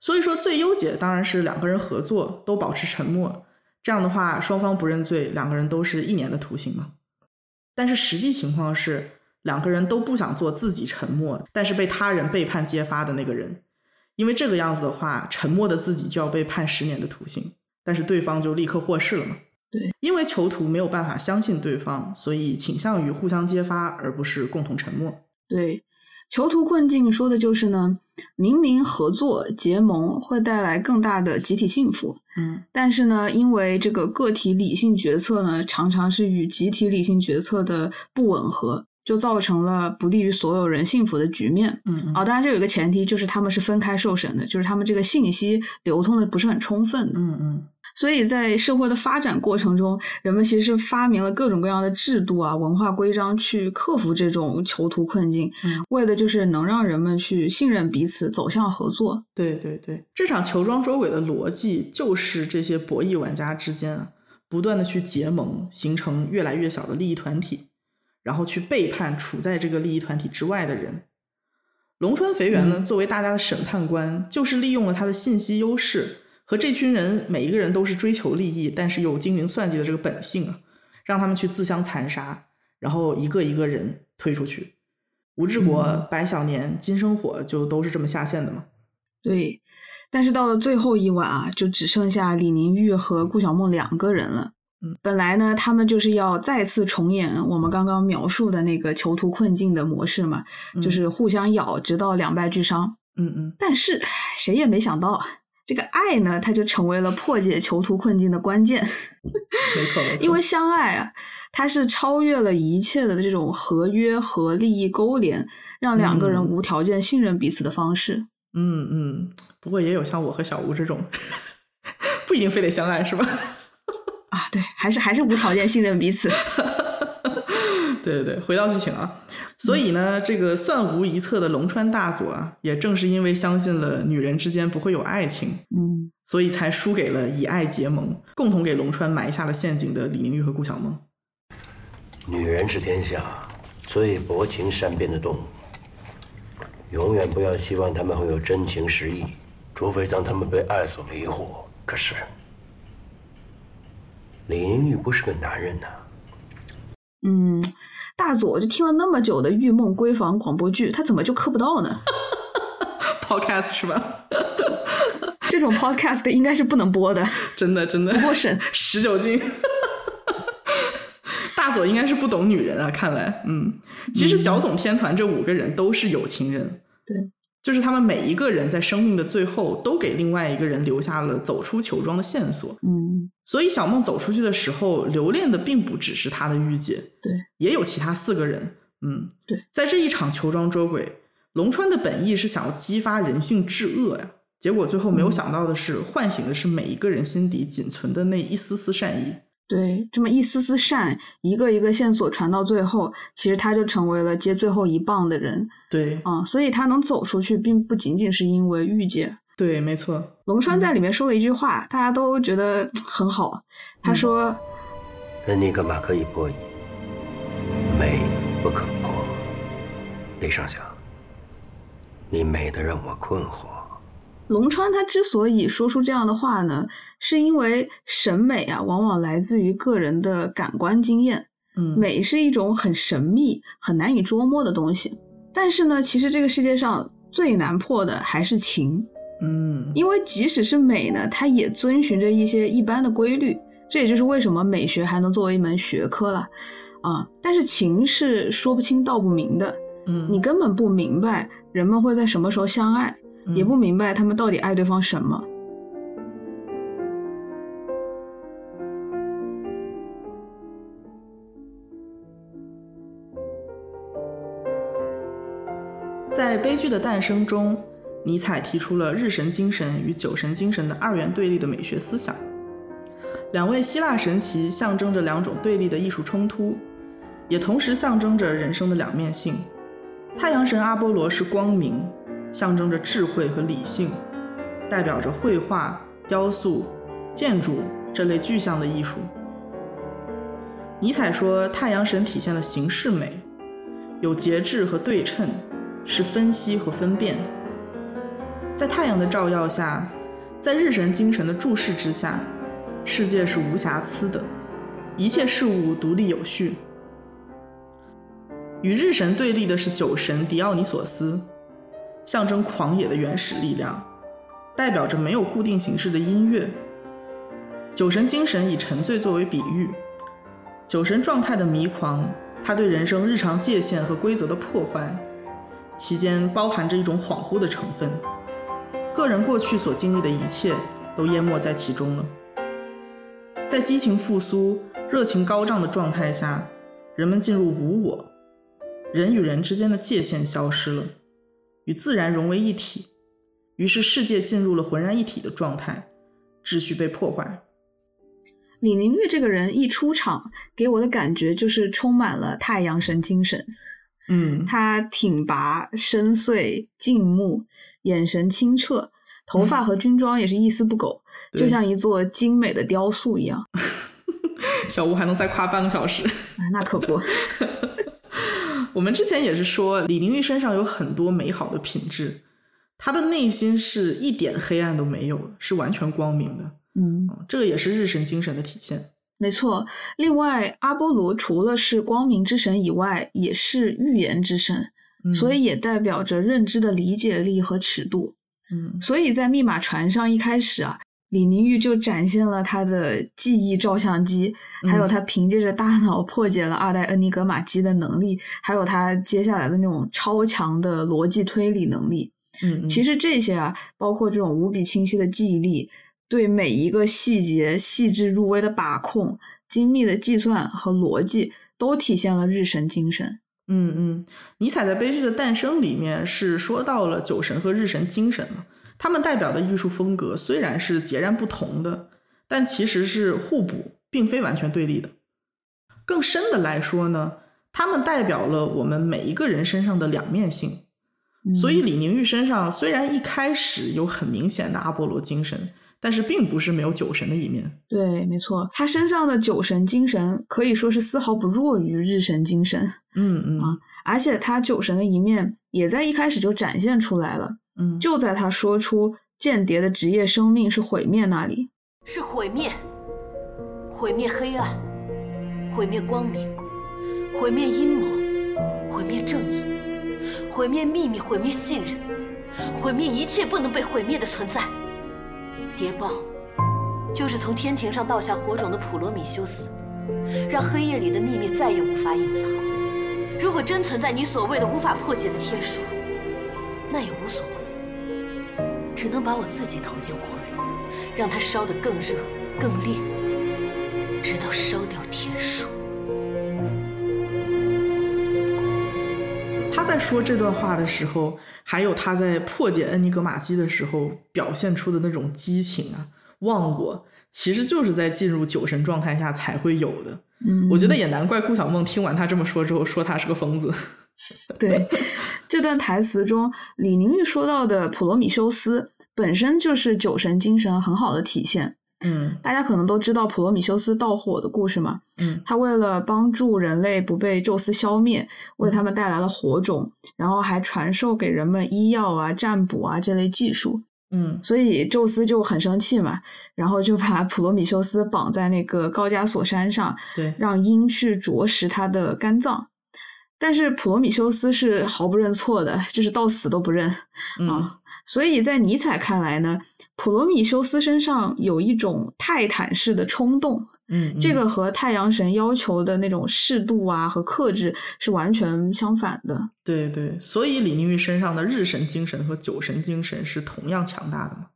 所以说最优解当然是两个人合作，都保持沉默，这样的话双方不认罪，两个人都是一年的徒刑嘛。但是实际情况是，两个人都不想做自己沉默，但是被他人背叛揭发的那个人，因为这个样子的话，沉默的自己就要被判十年的徒刑。但是对方就立刻获释了嘛？对，因为囚徒没有办法相信对方，所以倾向于互相揭发，而不是共同沉默。对，囚徒困境说的就是呢，明明合作结盟会带来更大的集体幸福，嗯，但是呢，因为这个个体理性决策呢，常常是与集体理性决策的不吻合。就造成了不利于所有人幸福的局面。嗯，啊，当然这有一个前提，就是他们是分开受审的，就是他们这个信息流通的不是很充分。嗯嗯，所以在社会的发展过程中，人们其实发明了各种各样的制度啊、文化规章去克服这种囚徒困境，为的就是能让人们去信任彼此，走向合作。对对对，这场球庄捉鬼的逻辑就是这些博弈玩家之间啊，不断的去结盟，形成越来越小的利益团体。然后去背叛处在这个利益团体之外的人。龙川肥原呢，作为大家的审判官，就是利用了他的信息优势和这群人每一个人都是追求利益，但是有精明算计的这个本性啊，让他们去自相残杀，然后一个一个人推出去。吴志国、白小年、金生火就都是这么下线的嘛。对，但是到了最后一晚啊，就只剩下李宁玉和顾小梦两个人了。嗯本来呢，他们就是要再次重演我们刚刚描述的那个囚徒困境的模式嘛，就是互相咬，直到两败俱伤。嗯嗯。但是谁也没想到，这个爱呢，它就成为了破解囚徒困境的关键。没错，没 (laughs) 错。因为相爱啊，它是超越了一切的这种合约和利益勾连，让两个人无条件信任彼此的方式。嗯嗯。不过也有像我和小吴这种，不一定非得相爱，是吧？啊，对，还是还是无条件信任彼此。(laughs) 对对对，回到剧情啊，所以呢，这个算无一策的龙川大佐啊，也正是因为相信了女人之间不会有爱情，嗯，所以才输给了以爱结盟、共同给龙川埋下了陷阱的李宁玉和顾小梦。女人是天下最薄情善变的动物，永远不要期望他们会有真情实意，除非当他们被爱所迷惑。可是。李宁玉不是个男人呐。嗯，大佐就听了那么久的《玉梦闺房》广播剧，他怎么就磕不到呢？(laughs) Podcast 是吧？(laughs) 这种 Podcast 应该是不能播的。(laughs) 真的真的。不过审十九禁。大佐应该是不懂女人啊，看来，嗯，其实角总天团这五个人都是有情人。对。就是他们每一个人在生命的最后都给另外一个人留下了走出球庄的线索。嗯，所以小梦走出去的时候，留恋的并不只是她的御姐，对，也有其他四个人。嗯，对，在这一场球庄捉鬼，龙川的本意是想要激发人性至恶呀，结果最后没有想到的是，唤醒的是每一个人心底仅存的那一丝丝善意。对，这么一丝丝善，一个一个线索传到最后，其实他就成为了接最后一棒的人。对，啊，所以他能走出去，并不仅仅是因为御姐。对，没错。龙川在里面说了一句话，大家都觉得 (tsk) 很好。他说：“恩你干嘛可以破译？美不可破。李上侠，你美的让我困惑。”龙川他之所以说出这样的话呢，是因为审美啊，往往来自于个人的感官经验。嗯，美是一种很神秘、很难以捉摸的东西。但是呢，其实这个世界上最难破的还是情。嗯，因为即使是美呢，它也遵循着一些一般的规律。这也就是为什么美学还能作为一门学科了啊。但是情是说不清道不明的。嗯，你根本不明白人们会在什么时候相爱。也不明白他们到底爱对方什么。在悲剧的诞生中，尼采提出了日神精神与酒神精神的二元对立的美学思想。两位希腊神祇象征着两种对立的艺术冲突，也同时象征着人生的两面性。太阳神阿波罗是光明。象征着智慧和理性，代表着绘画、雕塑、建筑这类具象的艺术。尼采说，太阳神体现了形式美，有节制和对称，是分析和分辨。在太阳的照耀下，在日神精神的注视之下，世界是无瑕疵的，一切事物独立有序。与日神对立的是酒神狄奥尼索斯。象征狂野的原始力量，代表着没有固定形式的音乐。酒神精神以沉醉作为比喻，酒神状态的迷狂，它对人生日常界限和规则的破坏，其间包含着一种恍惚的成分，个人过去所经历的一切都淹没在其中了。在激情复苏、热情高涨的状态下，人们进入无我，人与人之间的界限消失了，与自然融为一体，于是世界进入了浑然一体的状态，秩序被破坏。李宁玉这个人一出场，给我的感觉就是充满了太阳神精神。嗯，他挺拔、深邃、静穆，眼神清澈，头发和军装也是一丝不苟，就像一座精美的雕塑一样。(laughs) 小吴还能再夸半个小时，那可不。(laughs) (laughs) 我们之前也是说，李玲玉身上有很多美好的品质，她的内心是一点黑暗都没有，是完全光明的。嗯，这个也是日神精神的体现。没错，另外阿波罗除了是光明之神以外，也是预言之神，所以也代表着认知的理解力和尺度。嗯，所以在密码船上一开始啊，李宁玉就展现了他的记忆照相机，还有他凭借着大脑破解了二代恩尼格玛机的能力，还有他接下来的那种超强的逻辑推理能力。嗯，其实这些啊，包括这种无比清晰的记忆力。对每一个细节细致入微的把控、精密的计算和逻辑，都体现了日神精神。嗯嗯，尼采在《悲剧的诞生》里面是说到了酒神和日神精神嘛，他们代表的艺术风格虽然是截然不同的，但其实是互补，并非完全对立的。更深的来说呢，他们代表了我们每一个人身上的两面性。所以李宁玉身上虽然一开始有很明显的阿波罗精神。但是并不是没有酒神的一面，对，没错，他身上的酒神精神可以说是丝毫不弱于日神精神，嗯嗯啊，而且他酒神的一面也在一开始就展现出来了，嗯，就在他说出间谍的职业生命是毁灭那里，是毁灭，毁灭黑暗，毁灭光明，毁灭阴谋，毁灭正义，毁灭秘密，毁灭信任，毁灭一切不能被毁灭的存在。谍报，就是从天庭上倒下火种的普罗米修斯，让黑夜里的秘密再也无法隐藏。如果真存在你所谓的无法破解的天书，那也无所谓，只能把我自己投进火里，让它烧得更热、更烈，直到烧掉天书。他在说这段话的时候，还有他在破解恩尼格玛机的时候表现出的那种激情啊、忘我，其实就是在进入酒神状态下才会有的。嗯，我觉得也难怪顾小梦听完他这么说之后，说他是个疯子。(laughs) 对，这段台词中，李宁玉说到的普罗米修斯本身就是酒神精神很好的体现。嗯，大家可能都知道普罗米修斯盗火的故事嘛。嗯，他为了帮助人类不被宙斯消灭，为他们带来了火种，然后还传授给人们医药啊、占卜啊这类技术。嗯，所以宙斯就很生气嘛，然后就把普罗米修斯绑在那个高加索山上，对，让鹰去啄食他的肝脏。但是普罗米修斯是毫不认错的，就是到死都不认啊。所以在尼采看来呢，普罗米修斯身上有一种泰坦式的冲动，嗯，这个和太阳神要求的那种适度啊和克制是完全相反的。对对，所以李宁玉身上的日神精神和酒神精神是同样强大的嘛。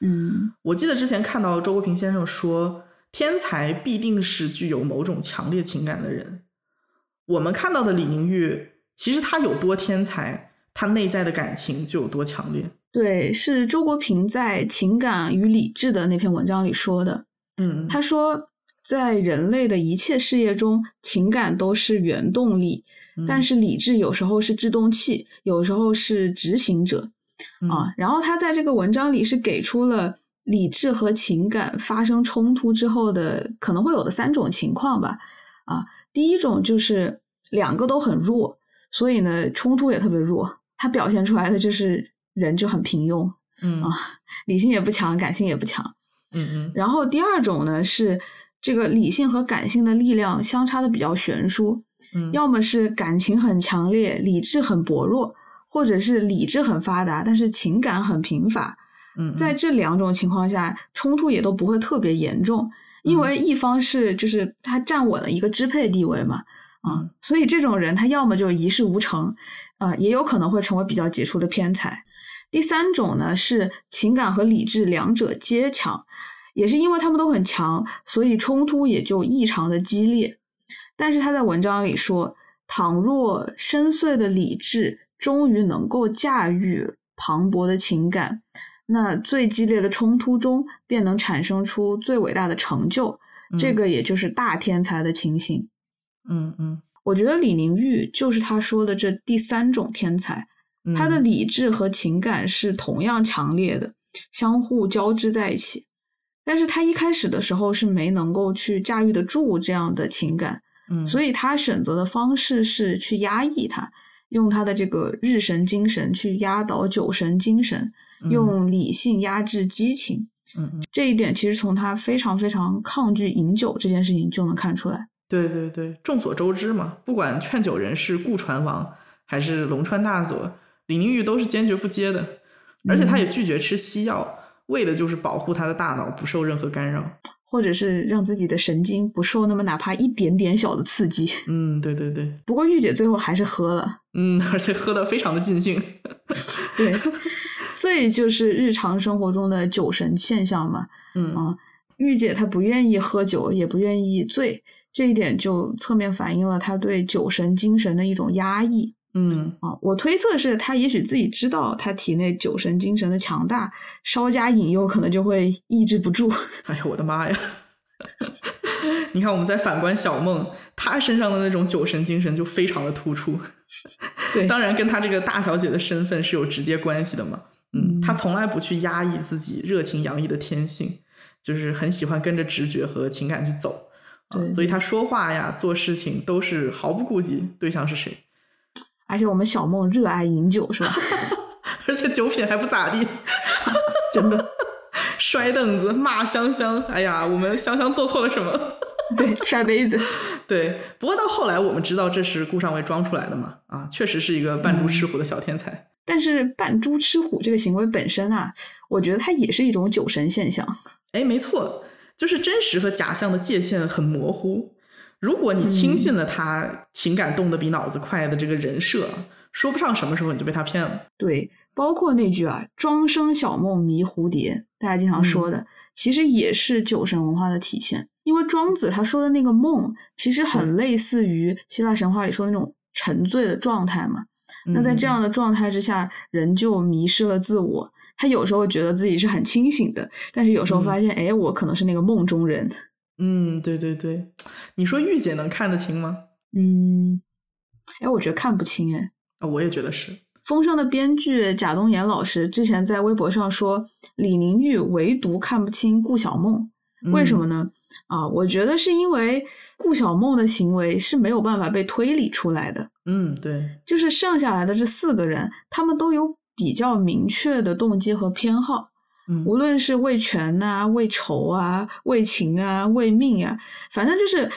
嗯，我记得之前看到周国平先生说，天才必定是具有某种强烈情感的人。我们看到的李宁玉，其实他有多天才，他内在的感情就有多强烈。对，是周国平在《情感与理智》的那篇文章里说的。嗯，他说，在人类的一切事业中，情感都是原动力，但是理智有时候是制动器，有时候是执行者啊。然后他在这个文章里是给出了理智和情感发生冲突之后的可能会有的三种情况吧。啊，第一种就是两个都很弱，所以呢冲突也特别弱，它表现出来的就是人就很平庸，嗯啊，理性也不强，感性也不强。嗯嗯，然后第二种呢是这个理性和感性的力量相差的比较悬殊，嗯，要么是感情很强烈，理智很薄弱，或者是理智很发达，但是情感很贫乏。嗯，在这两种情况下，冲突也都不会特别严重，因为一方是就是他站稳了一个支配地位嘛，啊，所以这种人他要么就一事无成，啊，也有可能会成为比较杰出的偏才。第三种呢是情感和理智两者皆强，也是因为他们都很强，所以冲突也就异常的激烈。但是他在文章里说，倘若深邃的理智终于能够驾驭磅礴的情感，那最激烈的冲突中便能产生出最伟大的成就。这个也就是大天才的情形。嗯嗯，我觉得李宁玉就是他说的这第三种天才。他的理智和情感是同样强烈的，相互交织在一起。但是他一开始的时候是没能够去驾驭得住这样的情感，嗯，所以他选择的方式是去压抑它，用他的这个日神精神去压倒酒神精神，用理性压制激情。嗯嗯，这一点其实从他非常非常抗拒饮酒这件事情就能看出来。对对对，众所周知嘛，不管劝酒人是顾传王还是龙川大佐。李宁玉都是坚决不接的，而且他也拒绝吃西药，为的就是保护他的大脑不受任何干扰，或者是让自己的神经不受那么哪怕一点点小的刺激。嗯，对对对。不过玉姐最后还是喝了，嗯，而且喝的非常的尽兴。(laughs) 对，所以就是日常生活中的酒神现象嘛。嗯啊，玉姐她不愿意喝酒，也不愿意醉，这一点就侧面反映了她对酒神精神的一种压抑。嗯啊，我推测是他也许自己知道他体内酒神精神的强大，稍加引诱可能就会抑制不住。哎呀，我的妈呀！(laughs) 你看，我们在反观小梦，她身上的那种酒神精神就非常的突出。对，当然跟她这个大小姐的身份是有直接关系的嘛。嗯，她从来不去压抑自己热情洋溢的天性，就是很喜欢跟着直觉和情感去走啊。所以她说话呀、做事情都是毫不顾及对象是谁。而且我们小梦热爱饮酒，是吧？(laughs) 而且酒品还不咋地，(laughs) 真的。(laughs) 摔凳子、骂香香，哎呀，我们香香做错了什么？对，摔杯子。对，不过到后来我们知道这是顾上尉装出来的嘛，啊，确实是一个扮猪吃虎的小天才。但是扮猪吃虎这个行为本身啊，我觉得它也是一种酒神现象。哎，没错，就是真实和假象的界限很模糊。如果你轻信了他情感动得比脑子快的这个人设，说不上什么时候你就被他骗了。对，包括那句啊“庄生晓梦迷蝴蝶”，大家经常说的，其实也是酒神文化的体现。因为庄子他说的那个梦，其实很类似于希腊神话里说那种沉醉的状态嘛。那在这样的状态之下，人就迷失了自我。他有时候觉得自己是很清醒的，但是有时候发现，哎，我可能是那个梦中人。嗯，对对对，你说御姐能看得清吗？嗯，哎，我觉得看不清哎。啊，我也觉得是。《风声》的编剧贾东岩老师之前在微博上说，李宁玉唯独看不清顾小梦，为什么呢？啊，我觉得是因为顾小梦的行为是没有办法被推理出来的。嗯，对，就是剩下来的这四个人，他们都有比较明确的动机和偏好。无论是为权呐、为仇啊、为情啊、为命啊，反正就是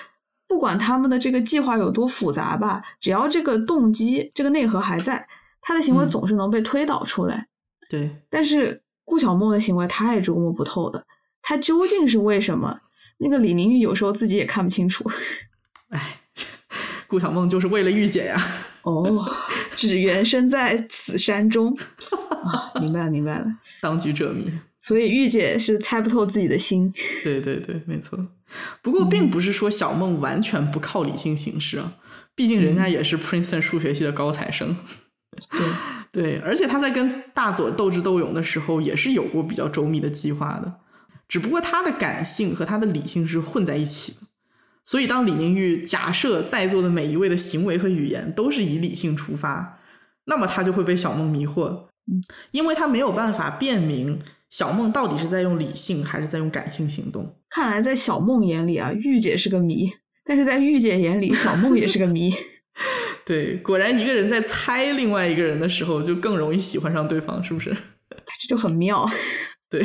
不管他们的这个计划有多复杂吧，只要这个动机、这个内核还在，他的行为总是能被推导出来。对，但是顾小梦的行为太琢磨不透了，他究竟是为什么？那个李宁玉有时候自己也看不清楚。哎，(laughs) 顾小梦就是为了御姐呀。哦，(laughs) 只缘身在此山中。啊，明白了，明白了。(laughs) 当局者迷，所以玉姐是猜不透自己的心。对对对，没错。不过，并不是说小梦完全不靠理性行事啊，毕竟人家也是 Princeton 数学系的高材生。对 (laughs) 对，而且他在跟大佐斗智斗勇的时候，也是有过比较周密的计划的。只不过他的感性和他的理性是混在一起的。所以，当李宁玉假设在座的每一位的行为和语言都是以理性出发，那么他就会被小梦迷惑。因为他没有办法辨明小梦到底是在用理性还是在用感性行动。看来在小梦眼里啊，玉姐是个谜；但是在玉姐眼里，小梦也是个谜。(laughs) 对，果然一个人在猜另外一个人的时候，就更容易喜欢上对方，是不是？(laughs) 这就很妙。(laughs) 对，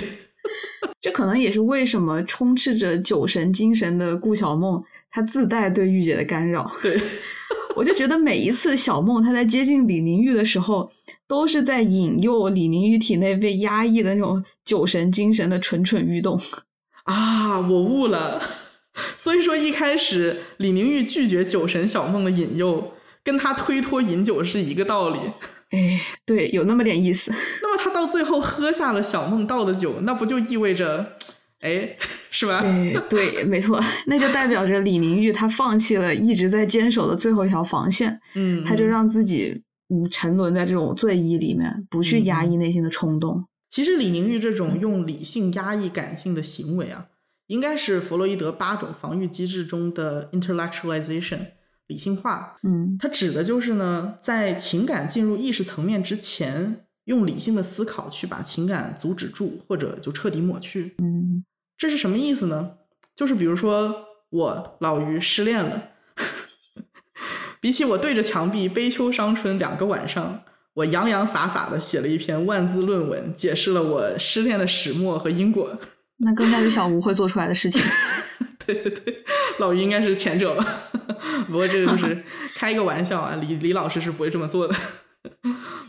这可能也是为什么充斥着酒神精神的顾小梦，她自带对御姐的干扰。对。(laughs) 我就觉得每一次小梦她在接近李宁玉的时候，都是在引诱李宁玉体内被压抑的那种酒神精神的蠢蠢欲动。(laughs) 啊，我悟了。(laughs) 所以说一开始李宁玉拒绝酒神小梦的引诱，跟他推脱饮酒是一个道理。哎，对，有那么点意思。(laughs) 那么他到最后喝下了小梦倒的酒，那不就意味着，哎，是吧？对，没错，那就代表着李宁玉他放弃了一直在坚守的最后一条防线。嗯，他就让自己嗯沉沦在这种醉意里面，不去压抑内心的冲动。其实李宁玉这种用理性压抑感性的行为啊，应该是弗洛伊德八种防御机制中的 intellectualization。理性化，嗯，它指的就是呢，在情感进入意识层面之前，用理性的思考去把情感阻止住，或者就彻底抹去。嗯，这是什么意思呢？就是比如说我老于失恋了，(laughs) 比起我对着墙壁悲秋伤春两个晚上，我洋洋洒洒的写了一篇万字论文，解释了我失恋的始末和因果。那更加是小吴会做出来的事情。(laughs) 对对对，老于应该是前者吧。(laughs) 不过这个就是开一个玩笑啊，李李老师是不会这么做的。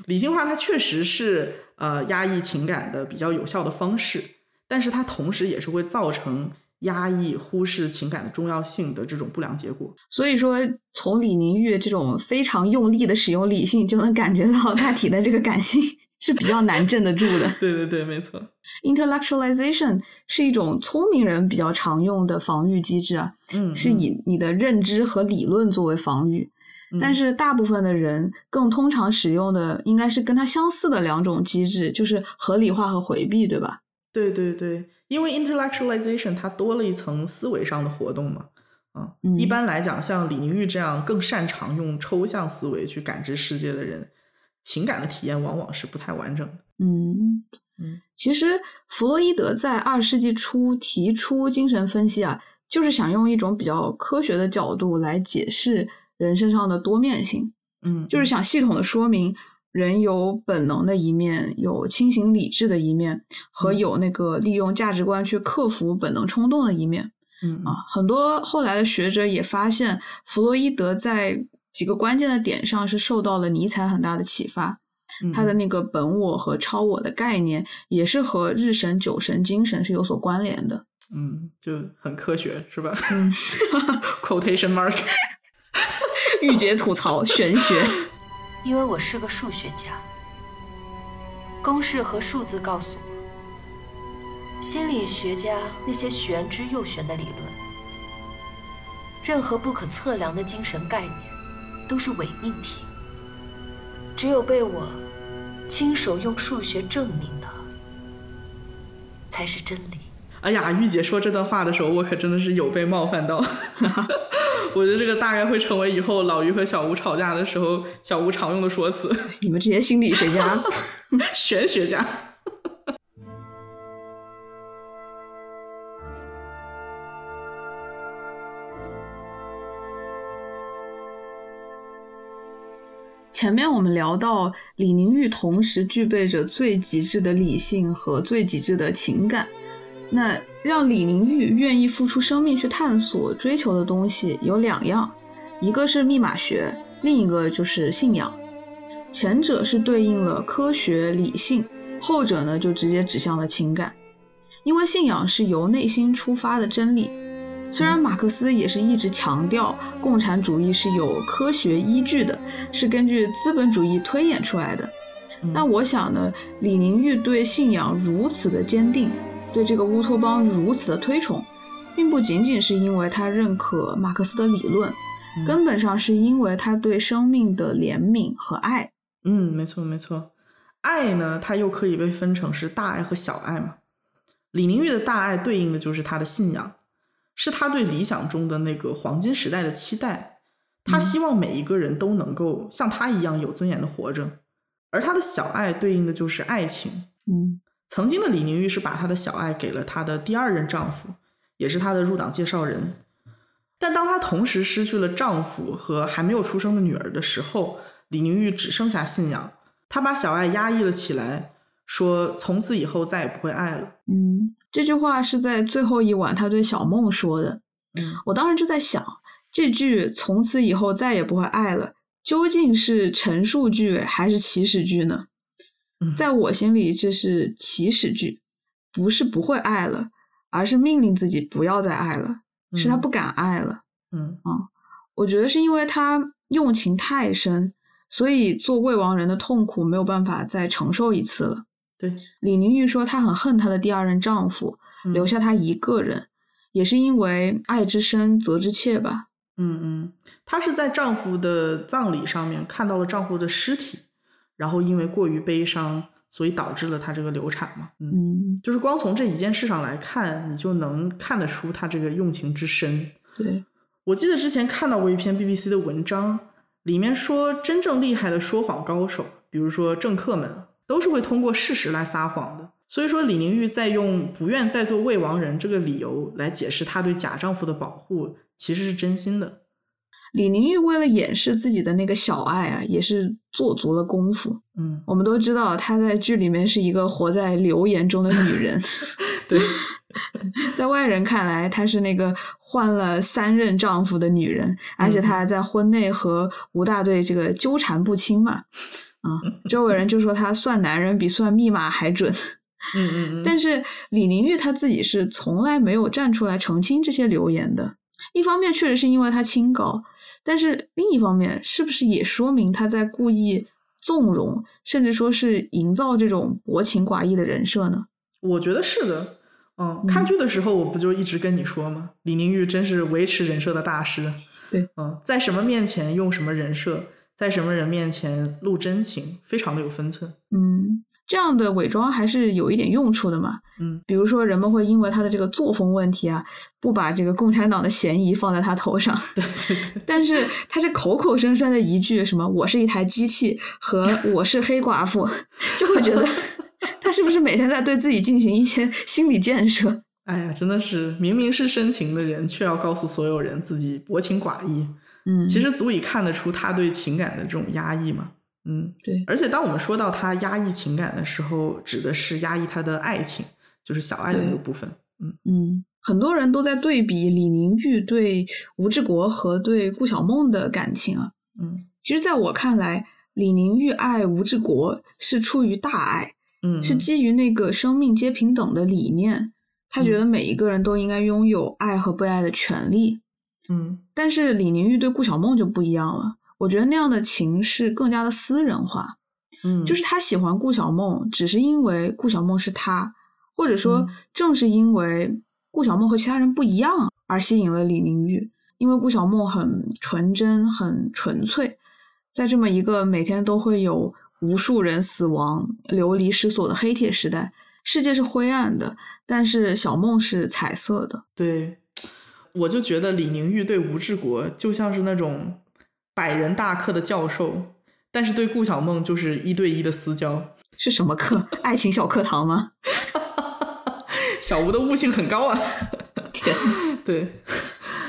理性化它确实是呃压抑情感的比较有效的方式，但是它同时也是会造成压抑、忽视情感的重要性的这种不良结果。所以说，从李宁玉这种非常用力的使用理性，就能感觉到他体内这个感性。是比较难镇得住的。(laughs) 对对对，没错。Intellectualization 是一种聪明人比较常用的防御机制啊，嗯，是以你的认知和理论作为防御。但是大部分的人更通常使用的应该是跟它相似的两种机制，就是合理化和回避，对吧？对对对，因为 intellectualization 它多了一层思维上的活动嘛。啊，一般来讲，像李宁玉这样更擅长用抽象思维去感知世界的人。情感的体验往往是不太完整的。嗯嗯，其实弗洛伊德在二十世纪初提出精神分析啊，就是想用一种比较科学的角度来解释人身上的多面性。嗯，就是想系统的说明人有本能的一面，有清醒理智的一面，和有那个利用价值观去克服本能冲动的一面。嗯啊，很多后来的学者也发现弗洛伊德在。几个关键的点上是受到了尼采很大的启发，他的那个本我和超我的概念也是和日神酒神精神是有所关联的。嗯，就很科学是吧？嗯，quotation mark，(laughs) 御姐吐槽玄学，(laughs) 因为我是个数学家，公式和数字告诉我，心理学家那些玄之又玄的理论，任何不可测量的精神概念。都是伪命题，只有被我亲手用数学证明的，才是真理。哎呀，玉姐说这段话的时候，我可真的是有被冒犯到。(laughs) 我觉得这个大概会成为以后老于和小吴吵架的时候，小吴常用的说辞。你们这些心理学家、(laughs) 玄学家。前面我们聊到，李宁玉同时具备着最极致的理性和最极致的情感。那让李宁玉愿意付出生命去探索、追求的东西有两样，一个是密码学，另一个就是信仰。前者是对应了科学理性，后者呢就直接指向了情感，因为信仰是由内心出发的真理。虽然马克思也是一直强调共产主义是有科学依据的，是根据资本主义推演出来的，但我想呢，李宁玉对信仰如此的坚定，对这个乌托邦如此的推崇，并不仅仅是因为他认可马克思的理论，根本上是因为他对生命的怜悯和爱。嗯，没错没错，爱呢，它又可以被分成是大爱和小爱嘛。李宁玉的大爱对应的就是他的信仰。是他对理想中的那个黄金时代的期待，他希望每一个人都能够像他一样有尊严的活着，而他的小爱对应的就是爱情。嗯，曾经的李宁玉是把他的小爱给了他的第二任丈夫，也是他的入党介绍人，但当她同时失去了丈夫和还没有出生的女儿的时候，李宁玉只剩下信仰，她把小爱压抑了起来。说从此以后再也不会爱了。嗯，这句话是在最后一晚他对小梦说的。嗯，我当时就在想，这句从此以后再也不会爱了，究竟是陈述句还是祈使句呢？在我心里这是祈使句，不是不会爱了，而是命令自己不要再爱了，是他不敢爱了。嗯啊，我觉得是因为他用情太深，所以做未亡人的痛苦没有办法再承受一次了。对，李宁玉说她很恨她的第二任丈夫，留下她一个人，也是因为爱之深责之切吧。嗯嗯，她是在丈夫的葬礼上面看到了丈夫的尸体，然后因为过于悲伤，所以导致了她这个流产嘛。嗯，就是光从这一件事上来看，你就能看得出她这个用情之深。对，我记得之前看到过一篇 BBC 的文章，里面说真正厉害的说谎高手，比如说政客们。都是会通过事实来撒谎的，所以说李宁玉在用不愿再做未亡人这个理由来解释她对假丈夫的保护，其实是真心的。李宁玉为了掩饰自己的那个小爱啊，也是做足了功夫。嗯，我们都知道她在剧里面是一个活在流言中的女人。(laughs) 对，(laughs) 在外人看来，她是那个换了三任丈夫的女人，而且她还在婚内和吴大队这个纠缠不清嘛。(laughs) 啊，周围人就说他算男人比算密码还准。嗯嗯嗯。但是李玲玉他自己是从来没有站出来澄清这些流言的。一方面确实是因为他清高，但是另一方面是不是也说明他在故意纵容，甚至说是营造这种薄情寡义的人设呢？我觉得是的。嗯，看剧的时候我不就一直跟你说吗？李宁玉真是维持人设的大师。对，嗯，在什么面前用什么人设。在什么人面前露真情，非常的有分寸。嗯，这样的伪装还是有一点用处的嘛。嗯，比如说人们会因为他的这个作风问题啊，不把这个共产党的嫌疑放在他头上。对对对。(laughs) 但是他这口口声声的一句什么“我是一台机器”和“我是黑寡妇”，就会觉得他是不是每天在对自己进行一些心理建设？哎呀，真的是明明是深情的人，却要告诉所有人自己薄情寡义。嗯，其实足以看得出他对情感的这种压抑嘛。嗯，对。而且当我们说到他压抑情感的时候，指的是压抑他的爱情，就是小爱的那个部分。嗯嗯，很多人都在对比李宁玉对吴志国和对顾晓梦的感情啊。嗯，其实在我看来，李宁玉爱吴志国是出于大爱，嗯，是基于那个生命皆平等的理念，他觉得每一个人都应该拥有爱和被爱的权利。嗯，但是李宁玉对顾小梦就不一样了。我觉得那样的情是更加的私人化。嗯，就是他喜欢顾小梦，只是因为顾小梦是他，或者说正是因为顾小梦和其他人不一样而吸引了李宁玉。因为顾小梦很纯真、很纯粹，在这么一个每天都会有无数人死亡、流离失所的黑铁时代，世界是灰暗的，但是小梦是彩色的。对。我就觉得李宁玉对吴志国就像是那种百人大课的教授，但是对顾小梦就是一对一的私交。是什么课？爱情小课堂吗？(laughs) 小吴的悟性很高啊！(laughs) 天，对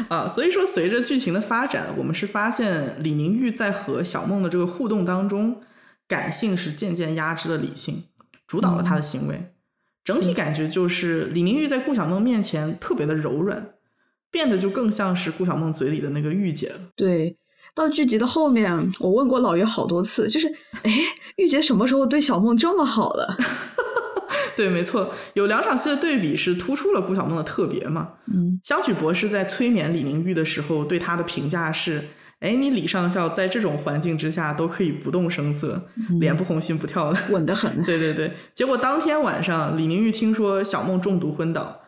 啊，所以说随着剧情的发展，我们是发现李宁玉在和小梦的这个互动当中，感性是渐渐压制了理性，主导了他的行为。整体感觉就是李宁玉在顾小梦面前特别的柔软。变得就更像是顾小梦嘴里的那个御姐了。对，到剧集的后面，我问过老爷好多次，就是，哎，御姐什么时候对小梦这么好了？(laughs) 对，没错，有两场戏的对比是突出了顾晓梦的特别嘛。嗯，香曲博士在催眠李宁玉的时候，对他的评价是：哎，你李上校在这种环境之下都可以不动声色，脸不红心不跳的，稳得很。(laughs) 对对对，结果当天晚上，李宁玉听说小梦中毒昏倒。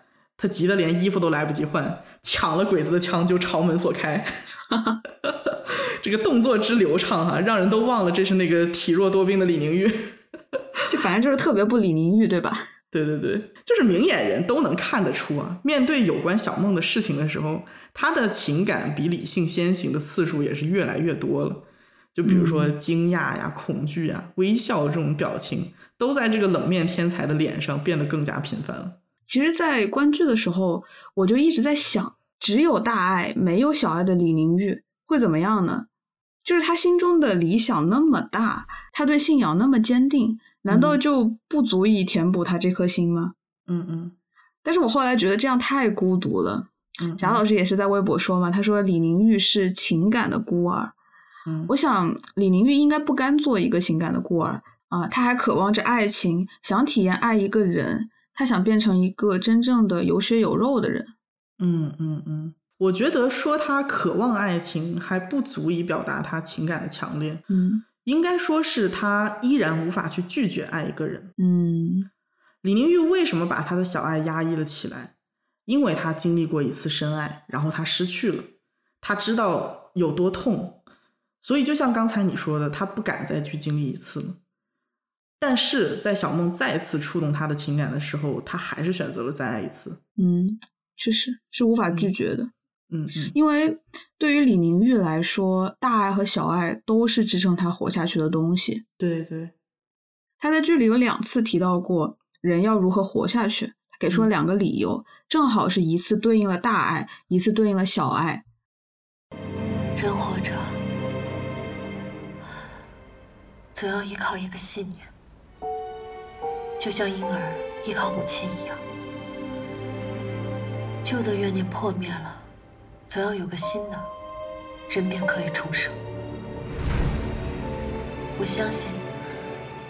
他急得连衣服都来不及换，抢了鬼子的枪就朝门所开，(laughs) 这个动作之流畅哈，让人都忘了这是那个体弱多病的李宁玉，(laughs) 就反正就是特别不李宁玉，对吧？(laughs) 对对对，就是明眼人都能看得出啊，面对有关小梦的事情的时候，他的情感比理性先行的次数也是越来越多了。就比如说惊讶呀、恐惧啊、微笑这种表情，都在这个冷面天才的脸上变得更加频繁了。其实，在观剧的时候，我就一直在想，只有大爱没有小爱的李宁玉会怎么样呢？就是他心中的理想那么大，他对信仰那么坚定，难道就不足以填补他这颗心吗？嗯嗯。但是我后来觉得这样太孤独了。嗯。贾老师也是在微博说嘛，他说李宁玉是情感的孤儿。嗯。我想李宁玉应该不甘做一个情感的孤儿，啊，他还渴望着爱情，想体验爱一个人，他想变成一个真正的有血有肉的人。嗯嗯嗯，我觉得说他渴望爱情还不足以表达他情感的强烈。嗯，应该说是他依然无法去拒绝爱一个人。嗯，李宁玉为什么把他的小爱压抑了起来？因为他经历过一次深爱，然后他失去了，他知道有多痛，所以就像刚才你说的，他不敢再去经历一次了。但是在小梦再次触动他的情感的时候，他还是选择了再爱一次。嗯，确实是无法拒绝的。嗯嗯，因为对于李宁玉来说，大爱和小爱都是支撑他活下去的东西。对对，他在剧里有两次提到过人要如何活下去，给出了两个理由，正好是一次对应了大爱，一次对应了小爱。人活着总要依靠一个信念。就像婴儿依靠母亲一样，旧的怨念破灭了，总要有个新的，人便可以重生。我相信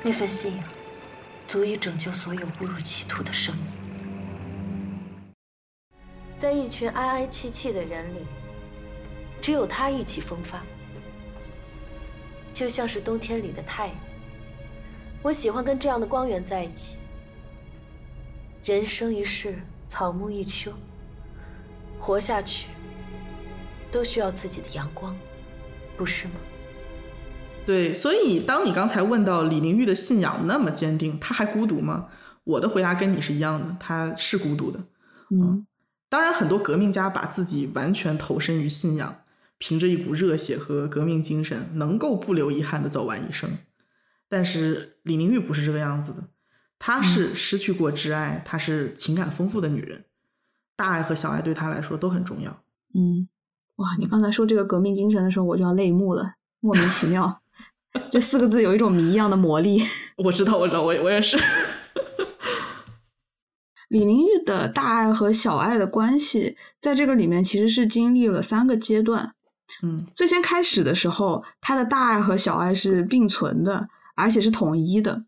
那份信仰足以拯救所有误入歧途的生命。在一群哀哀戚戚的人里，只有他意气风发，就像是冬天里的太阳。我喜欢跟这样的光源在一起。人生一世，草木一秋，活下去都需要自己的阳光，不是吗？对，所以当你刚才问到李玲玉的信仰那么坚定，她还孤独吗？我的回答跟你是一样的，她是孤独的。嗯，当然，很多革命家把自己完全投身于信仰，凭着一股热血和革命精神，能够不留遗憾的走完一生。但是李玲玉不是这个样子的，她是失去过挚爱，她是情感丰富的女人，大爱和小爱对她来说都很重要。嗯，哇，你刚才说这个革命精神的时候，我就要泪目了，莫名其妙，(laughs) 这四个字有一种谜一样的魔力。我知道，我知道，我我也是。(laughs) 李玲玉的大爱和小爱的关系，在这个里面其实是经历了三个阶段。嗯，最先开始的时候，她的大爱和小爱是并存的。而且是统一的，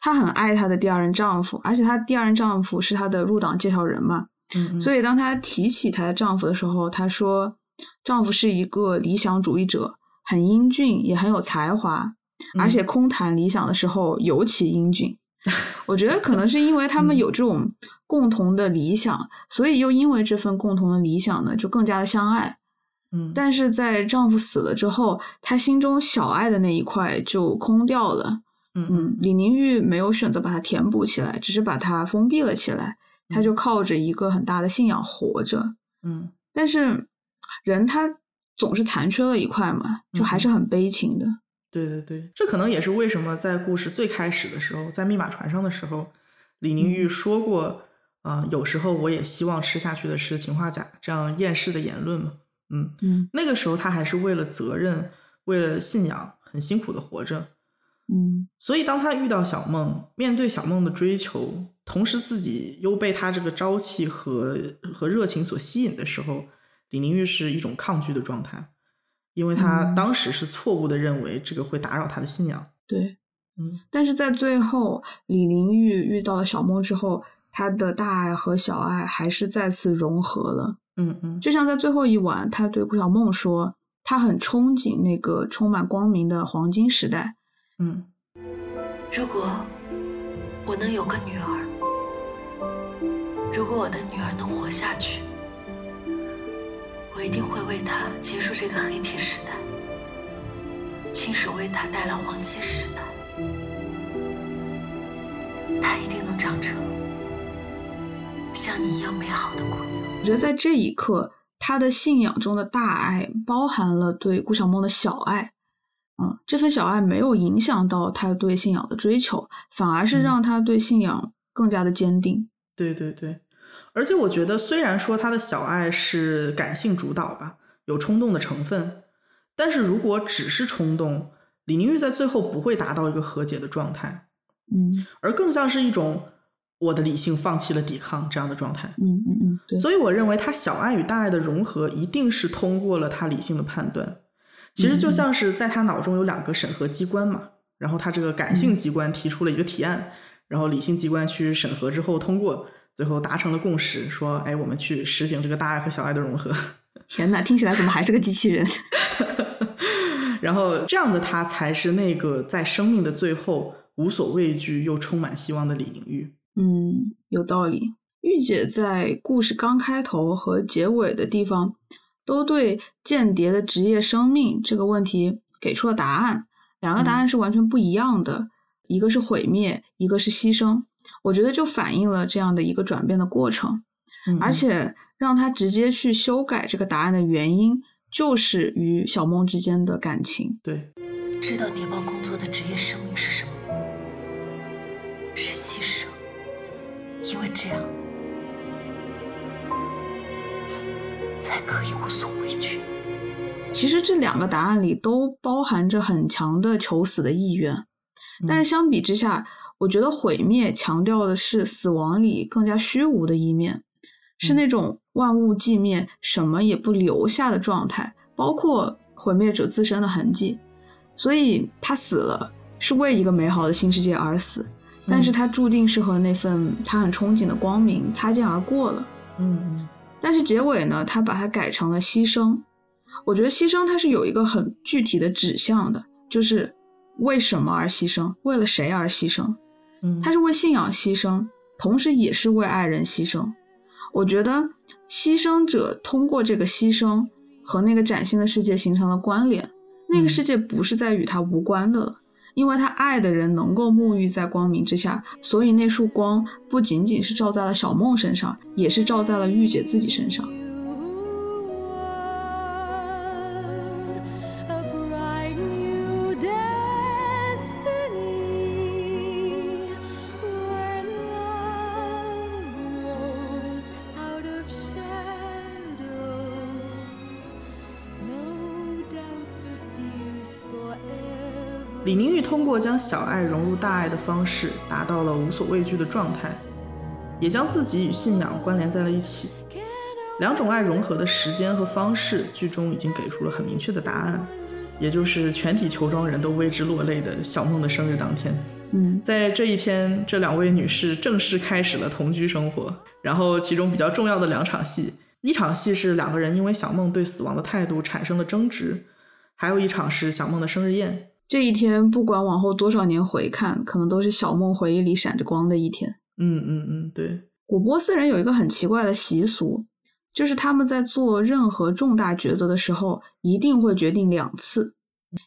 她很爱她的第二任丈夫，而且她第二任丈夫是她的入党介绍人嘛，嗯，所以当她提起她的丈夫的时候，她说丈夫是一个理想主义者，很英俊，也很有才华，而且空谈理想的时候尤其英俊。(laughs) 我觉得可能是因为他们有这种共同的理想，所以又因为这份共同的理想呢，就更加的相爱。嗯，但是在丈夫死了之后，她心中小爱的那一块就空掉了。嗯嗯，李宁玉没有选择把它填补起来，只是把它封闭了起来。她就靠着一个很大的信仰活着。嗯，但是人他总是残缺了一块嘛，就还是很悲情的。对对对，这可能也是为什么在故事最开始的时候，在密码船上的时候，李宁玉说过啊，有时候我也希望吃下去的是氰化钾这样厌世的言论嘛。嗯嗯，那个时候他还是为了责任，为了信仰，很辛苦的活着。嗯，所以当他遇到小梦，面对小梦的追求，同时自己又被他这个朝气和和热情所吸引的时候，李宁玉是一种抗拒的状态，因为他当时是错误的认为这个会打扰他的信仰。对，嗯，但是在最后，李宁玉遇到了小梦之后，他的大爱和小爱还是再次融合了。嗯嗯，就像在最后一晚，他对顾小梦说，他很憧憬那个充满光明的黄金时代。嗯，如果我能有个女儿，如果我的女儿能活下去，我一定会为她结束这个黑铁时代，亲手为她带来黄金时代。她一定能长成像你一样美好的姑娘。我觉得在这一刻，他的信仰中的大爱包含了对顾晓梦的小爱。嗯，这份小爱没有影响到他对信仰的追求，反而是让他对信仰更加的坚定。对对对，而且我觉得，虽然说他的小爱是感性主导吧，有冲动的成分，但是如果只是冲动，李宁玉在最后不会达到一个和解的状态。嗯，而更像是一种。我的理性放弃了抵抗这样的状态，嗯嗯嗯，对。所以我认为他小爱与大爱的融合一定是通过了他理性的判断。其实就像是在他脑中有两个审核机关嘛，然后他这个感性机关提出了一个提案，然后理性机关去审核之后通过，最后达成了共识，说，哎，我们去实行这个大爱和小爱的融合。(laughs) 天哪，听起来怎么还是个机器人？(laughs) 然后这样的他才是那个在生命的最后无所畏惧又充满希望的李宁玉。嗯，有道理。玉姐在故事刚开头和结尾的地方，都对间谍的职业生命这个问题给出了答案。两个答案是完全不一样的，一个是毁灭，一个是牺牲。我觉得就反映了这样的一个转变的过程，而且让他直接去修改这个答案的原因。就是与小梦之间的感情。对，知道谍报工作的职业生命是什么？是牺牲，因为这样才可以无所畏惧。其实这两个答案里都包含着很强的求死的意愿，但是相比之下，我觉得毁灭强调的是死亡里更加虚无的一面，是那种。万物寂灭，什么也不留下的状态，包括毁灭者自身的痕迹。所以他死了，是为一个美好的新世界而死，但是他注定是和那份他很憧憬的光明擦肩而过了。嗯，但是结尾呢，他把它改成了牺牲。我觉得牺牲它是有一个很具体的指向的，就是为什么而牺牲，为了谁而牺牲。嗯，他是为信仰牺牲，同时也是为爱人牺牲。我觉得。牺牲者通过这个牺牲和那个崭新的世界形成了关联，那个世界不是在与他无关的了，因为他爱的人能够沐浴在光明之下，所以那束光不仅仅是照在了小梦身上，也是照在了玉姐自己身上。李宁玉通过将小爱融入大爱的方式，达到了无所畏惧的状态，也将自己与信仰关联在了一起。两种爱融合的时间和方式，剧中已经给出了很明确的答案，也就是全体球庄人都为之落泪的小梦的生日当天。嗯，在这一天，这两位女士正式开始了同居生活。然后，其中比较重要的两场戏，一场戏是两个人因为小梦对死亡的态度产生了争执，还有一场是小梦的生日宴。这一天，不管往后多少年回看，可能都是小梦回忆里闪着光的一天。嗯嗯嗯，对。古波斯人有一个很奇怪的习俗，就是他们在做任何重大抉择的时候，一定会决定两次。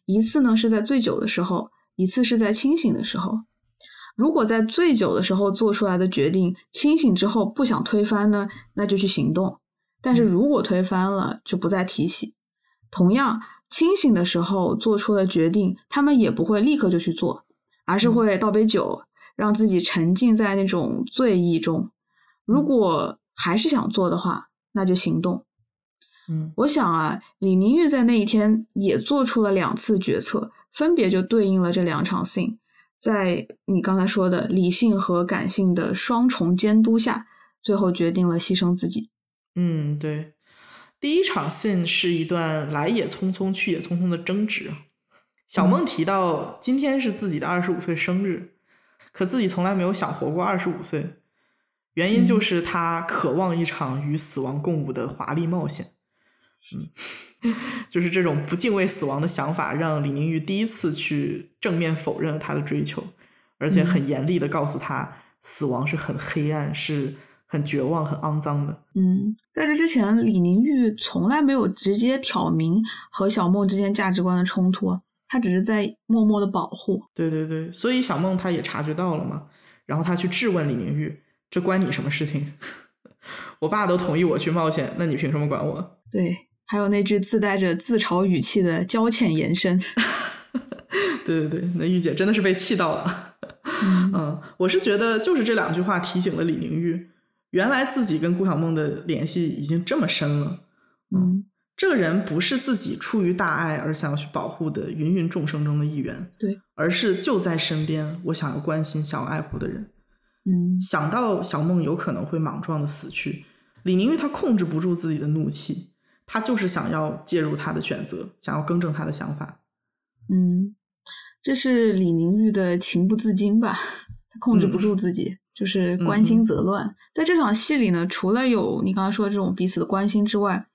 一次呢是在醉酒的时候，一次是在清醒的时候。如果在醉酒的时候做出来的决定，清醒之后不想推翻呢，那就去行动；但是如果推翻了，就不再提起。同样。清醒的时候做出了决定，他们也不会立刻就去做，而是会倒杯酒，让自己沉浸在那种醉意中。如果还是想做的话，那就行动。嗯，我想啊，李宁玉在那一天也做出了两次决策，分别就对应了这两场 scene，在你刚才说的理性和感性的双重监督下，最后决定了牺牲自己。嗯，对。第一场信是一段来也匆匆去也匆匆的争执。小梦提到今天是自己的二十五岁生日，可自己从来没有想活过二十五岁，原因就是他渴望一场与死亡共舞的华丽冒险。嗯，(laughs) 就是这种不敬畏死亡的想法，让李宁玉第一次去正面否认了他的追求，而且很严厉的告诉他，死亡是很黑暗，是。很绝望、很肮脏的。嗯，在这之前，李宁玉从来没有直接挑明和小梦之间价值观的冲突，他只是在默默的保护。对对对，所以小梦他也察觉到了嘛，然后他去质问李宁玉：“这关你什么事情？(laughs) 我爸都同意我去冒险，那你凭什么管我？” (laughs) 对，还有那句自带着自嘲语气的娇浅延伸。(laughs) 对对对，那玉姐真的是被气到了。嗯，我是觉得就是这两句话提醒了李宁玉。原来自己跟顾小梦的联系已经这么深了，嗯，这个人不是自己出于大爱而想要去保护的芸芸众生中的一员，对，而是就在身边，我想要关心、想要爱护的人。嗯，想到小梦有可能会莽撞的死去，李宁玉他控制不住自己的怒气，他就是想要介入他的选择，想要更正他的想法。嗯，这是李宁玉的情不自禁吧，控制不住自己，就是关心则乱。在这场戏里呢，除了有你刚刚说的这种彼此的关心之外，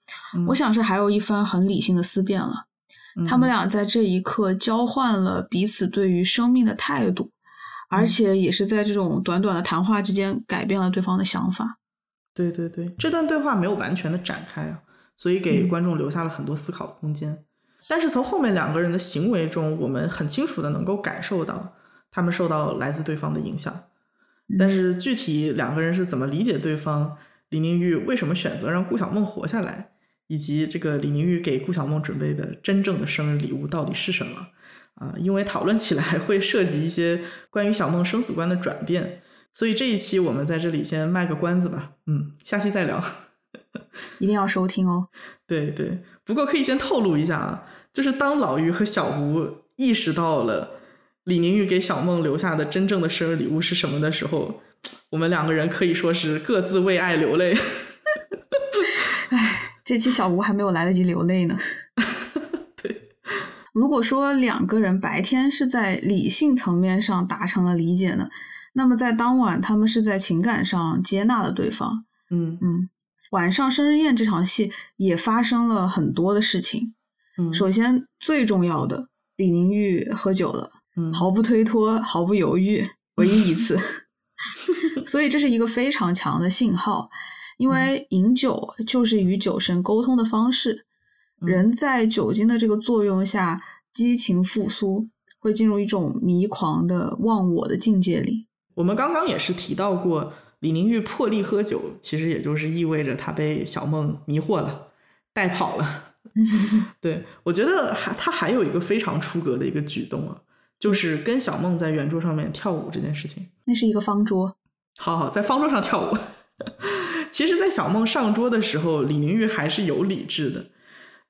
我想是还有一番很理性的思辨了。他们俩在这一刻交换了彼此对于生命的态度，而且也是在这种短短的谈话之间改变了对方的想法。对对对，这段对话没有完全的展开啊，所以给观众留下了很多思考空间。但是从后面两个人的行为中，我们很清楚的能够感受到他们受到来自对方的影响。但是具体两个人是怎么理解对方，李宁玉为什么选择让顾小梦活下来？以及这个李宁玉给顾小梦准备的真正的生日礼物到底是什么啊？因为讨论起来会涉及一些关于小梦生死观的转变，所以这一期我们在这里先卖个关子吧。嗯，下期再聊，一定要收听哦。(laughs) 对对，不过可以先透露一下啊，就是当老于和小吴意识到了李宁玉给小梦留下的真正的生日礼物是什么的时候，我们两个人可以说是各自为爱流泪。唉。这期小吴还没有来得及流泪呢。(laughs) 对，如果说两个人白天是在理性层面上达成了理解呢，那么在当晚他们是在情感上接纳了对方。嗯嗯，晚上生日宴这场戏也发生了很多的事情。嗯，首先最重要的，李宁玉喝酒了，毫不推脱，毫不犹豫，唯一一次。(laughs) 所以这是一个非常强的信号。因为饮酒就是与酒神沟通的方式，人在酒精的这个作用下，激情复苏，会进入一种迷狂的忘我的境界里。我们刚刚也是提到过，李宁玉破例喝酒，其实也就是意味着他被小梦迷惑了，带跑了。(laughs) 对我觉得还他还有一个非常出格的一个举动啊，就是跟小梦在圆桌上面跳舞这件事情。那是一个方桌，好好在方桌上跳舞。(laughs) 其实，在小梦上桌的时候，李宁玉还是有理智的。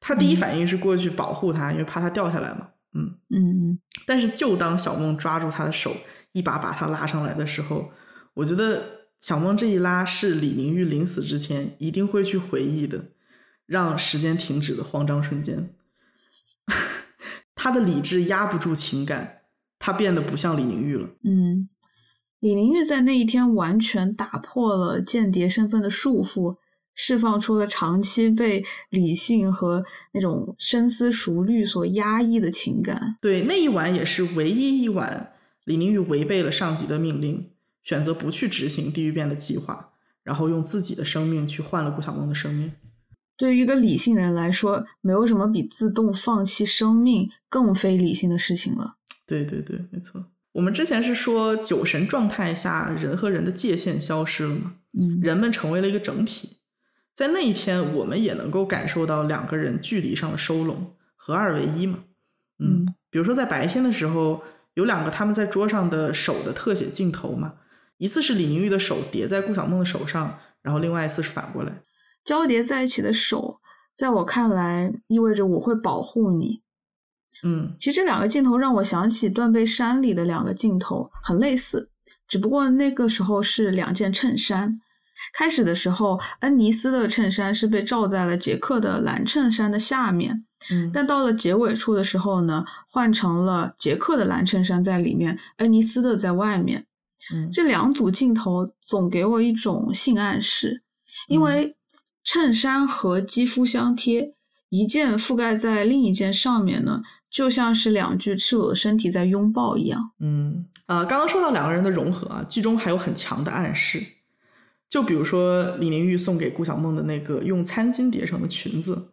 他第一反应是过去保护她，因为怕她掉下来嘛。嗯嗯。但是，就当小梦抓住他的手，一把把他拉上来的时候，我觉得小梦这一拉是李宁玉临死之前一定会去回忆的，让时间停止的慌张瞬间。(laughs) 他的理智压不住情感，他变得不像李宁玉了。嗯。李宁玉在那一天完全打破了间谍身份的束缚，释放出了长期被理性和那种深思熟虑所压抑的情感。对，那一晚也是唯一一晚，李宁玉违背了上级的命令，选择不去执行地狱变的计划，然后用自己的生命去换了顾晓梦的生命。对于一个理性人来说，没有什么比自动放弃生命更非理性的事情了。对对对，没错。我们之前是说酒神状态下人和人的界限消失了嘛？嗯，人们成为了一个整体，在那一天我们也能够感受到两个人距离上的收拢，合二为一嘛。嗯，比如说在白天的时候，有两个他们在桌上的手的特写镜头嘛，一次是李宁玉的手叠在顾晓梦的手上，然后另外一次是反过来交叠在一起的手，在我看来意味着我会保护你。嗯，其实这两个镜头让我想起《断背山》里的两个镜头，很类似，只不过那个时候是两件衬衫。开始的时候，恩尼斯的衬衫是被罩在了杰克的蓝衬衫的下面，嗯，但到了结尾处的时候呢，换成了杰克的蓝衬衫在里面，恩尼斯的在外面。嗯，这两组镜头总给我一种性暗示，因为衬衫和肌肤相贴，一件覆盖在另一件上面呢。就像是两具赤裸的身体在拥抱一样。嗯，呃，刚刚说到两个人的融合啊，剧中还有很强的暗示。就比如说李宁玉送给顾小梦的那个用餐巾叠成的裙子，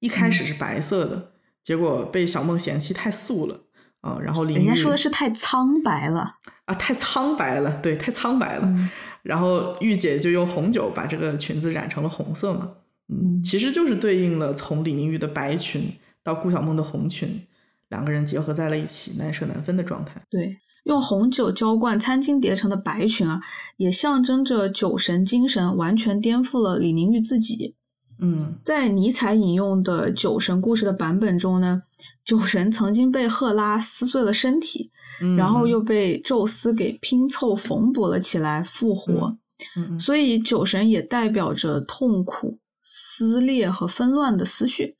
一开始是白色的，结果被小梦嫌弃太素了啊。然后李宁玉说的是太苍白了啊，太苍白了，对，太苍白了。(laughs) 然后玉姐就用红酒把这个裙子染成了红色嘛。嗯，其实就是对应了从李宁玉的白裙到顾小梦的红裙。两个人结合在了一起，难舍难分的状态。对，用红酒浇灌餐巾叠成的白裙啊，也象征着酒神精神完全颠覆了李宁玉自己。嗯，在尼采引用的酒神故事的版本中呢，酒神曾经被赫拉撕碎了身体，然后又被宙斯给拼凑缝补了起来复活。嗯，所以酒神也代表着痛苦、撕裂和纷乱的思绪。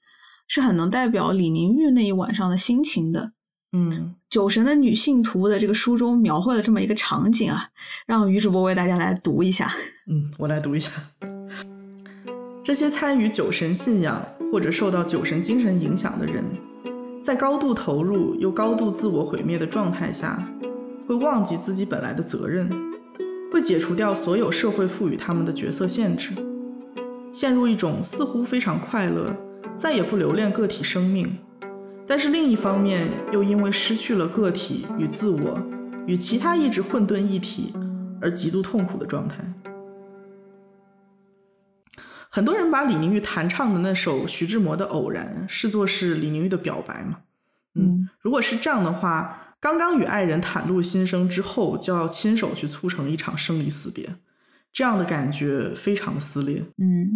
是很能代表李宁玉那一晚上的心情的。嗯，酒神的女性图的这个书中描绘了这么一个场景啊，让于主播为大家来读一下。嗯，我来读一下。这些参与酒神信仰或者受到酒神精神影响的人，在高度投入又高度自我毁灭的状态下，会忘记自己本来的责任，会解除掉所有社会赋予他们的角色限制，陷入一种似乎非常快乐，再也不留恋个体生命，但是另一方面又因为失去了个体与自我与其他意志混沌一体而极度痛苦的状态。很多人把李宁玉弹唱的那首徐志摩的《偶然》视作是李宁玉的表白嘛？嗯，如果是这样的话，刚刚与爱人袒露心声之后，就要亲手去促成一场生离死别，这样的感觉非常的撕裂。嗯，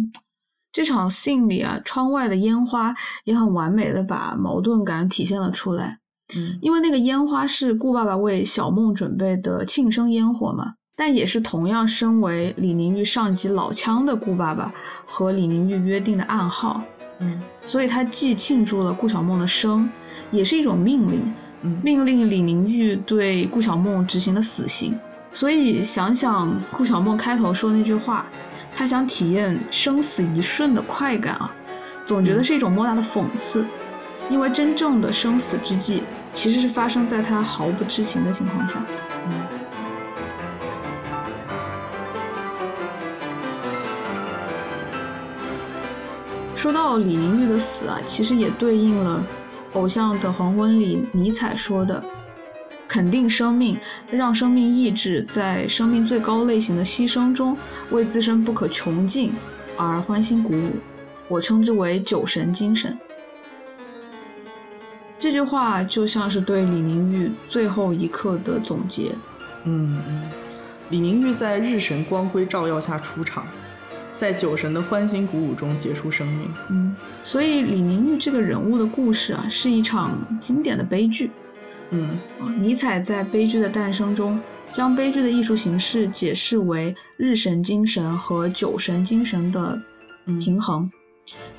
这场信里啊，窗外的烟花也很完美的把矛盾感体现了出来。嗯，因为那个烟花是顾爸爸为小梦准备的庆生烟火嘛。但也是同样身为李宁玉上级老枪的顾爸爸和李宁玉约定的暗号，嗯，所以他既庆祝了顾小梦的生，也是一种命令，嗯，命令李宁玉对顾小梦执行的死刑。所以想想顾晓梦开头说那句话，他想体验生死一瞬的快感啊，总觉得是一种莫大的讽刺，因为真正的生死之际其实是发生在他毫不知情的情况下，嗯。说到李玲玉的死啊，其实也对应了《偶像的黄昏》里尼采说的：“肯定生命，让生命意志在生命最高类型的牺牲中，为自身不可穷尽而欢欣鼓舞。”我称之为“酒神精神”。这句话就像是对李宁玉最后一刻的总结。嗯嗯，李宁玉在日神光辉照耀下出场。在酒神的欢欣鼓舞中结束生命。嗯，所以李宁玉这个人物的故事啊，是一场经典的悲剧。嗯，尼采在《悲剧的诞生》中，将悲剧的艺术形式解释为日神精神和酒神精神的平衡。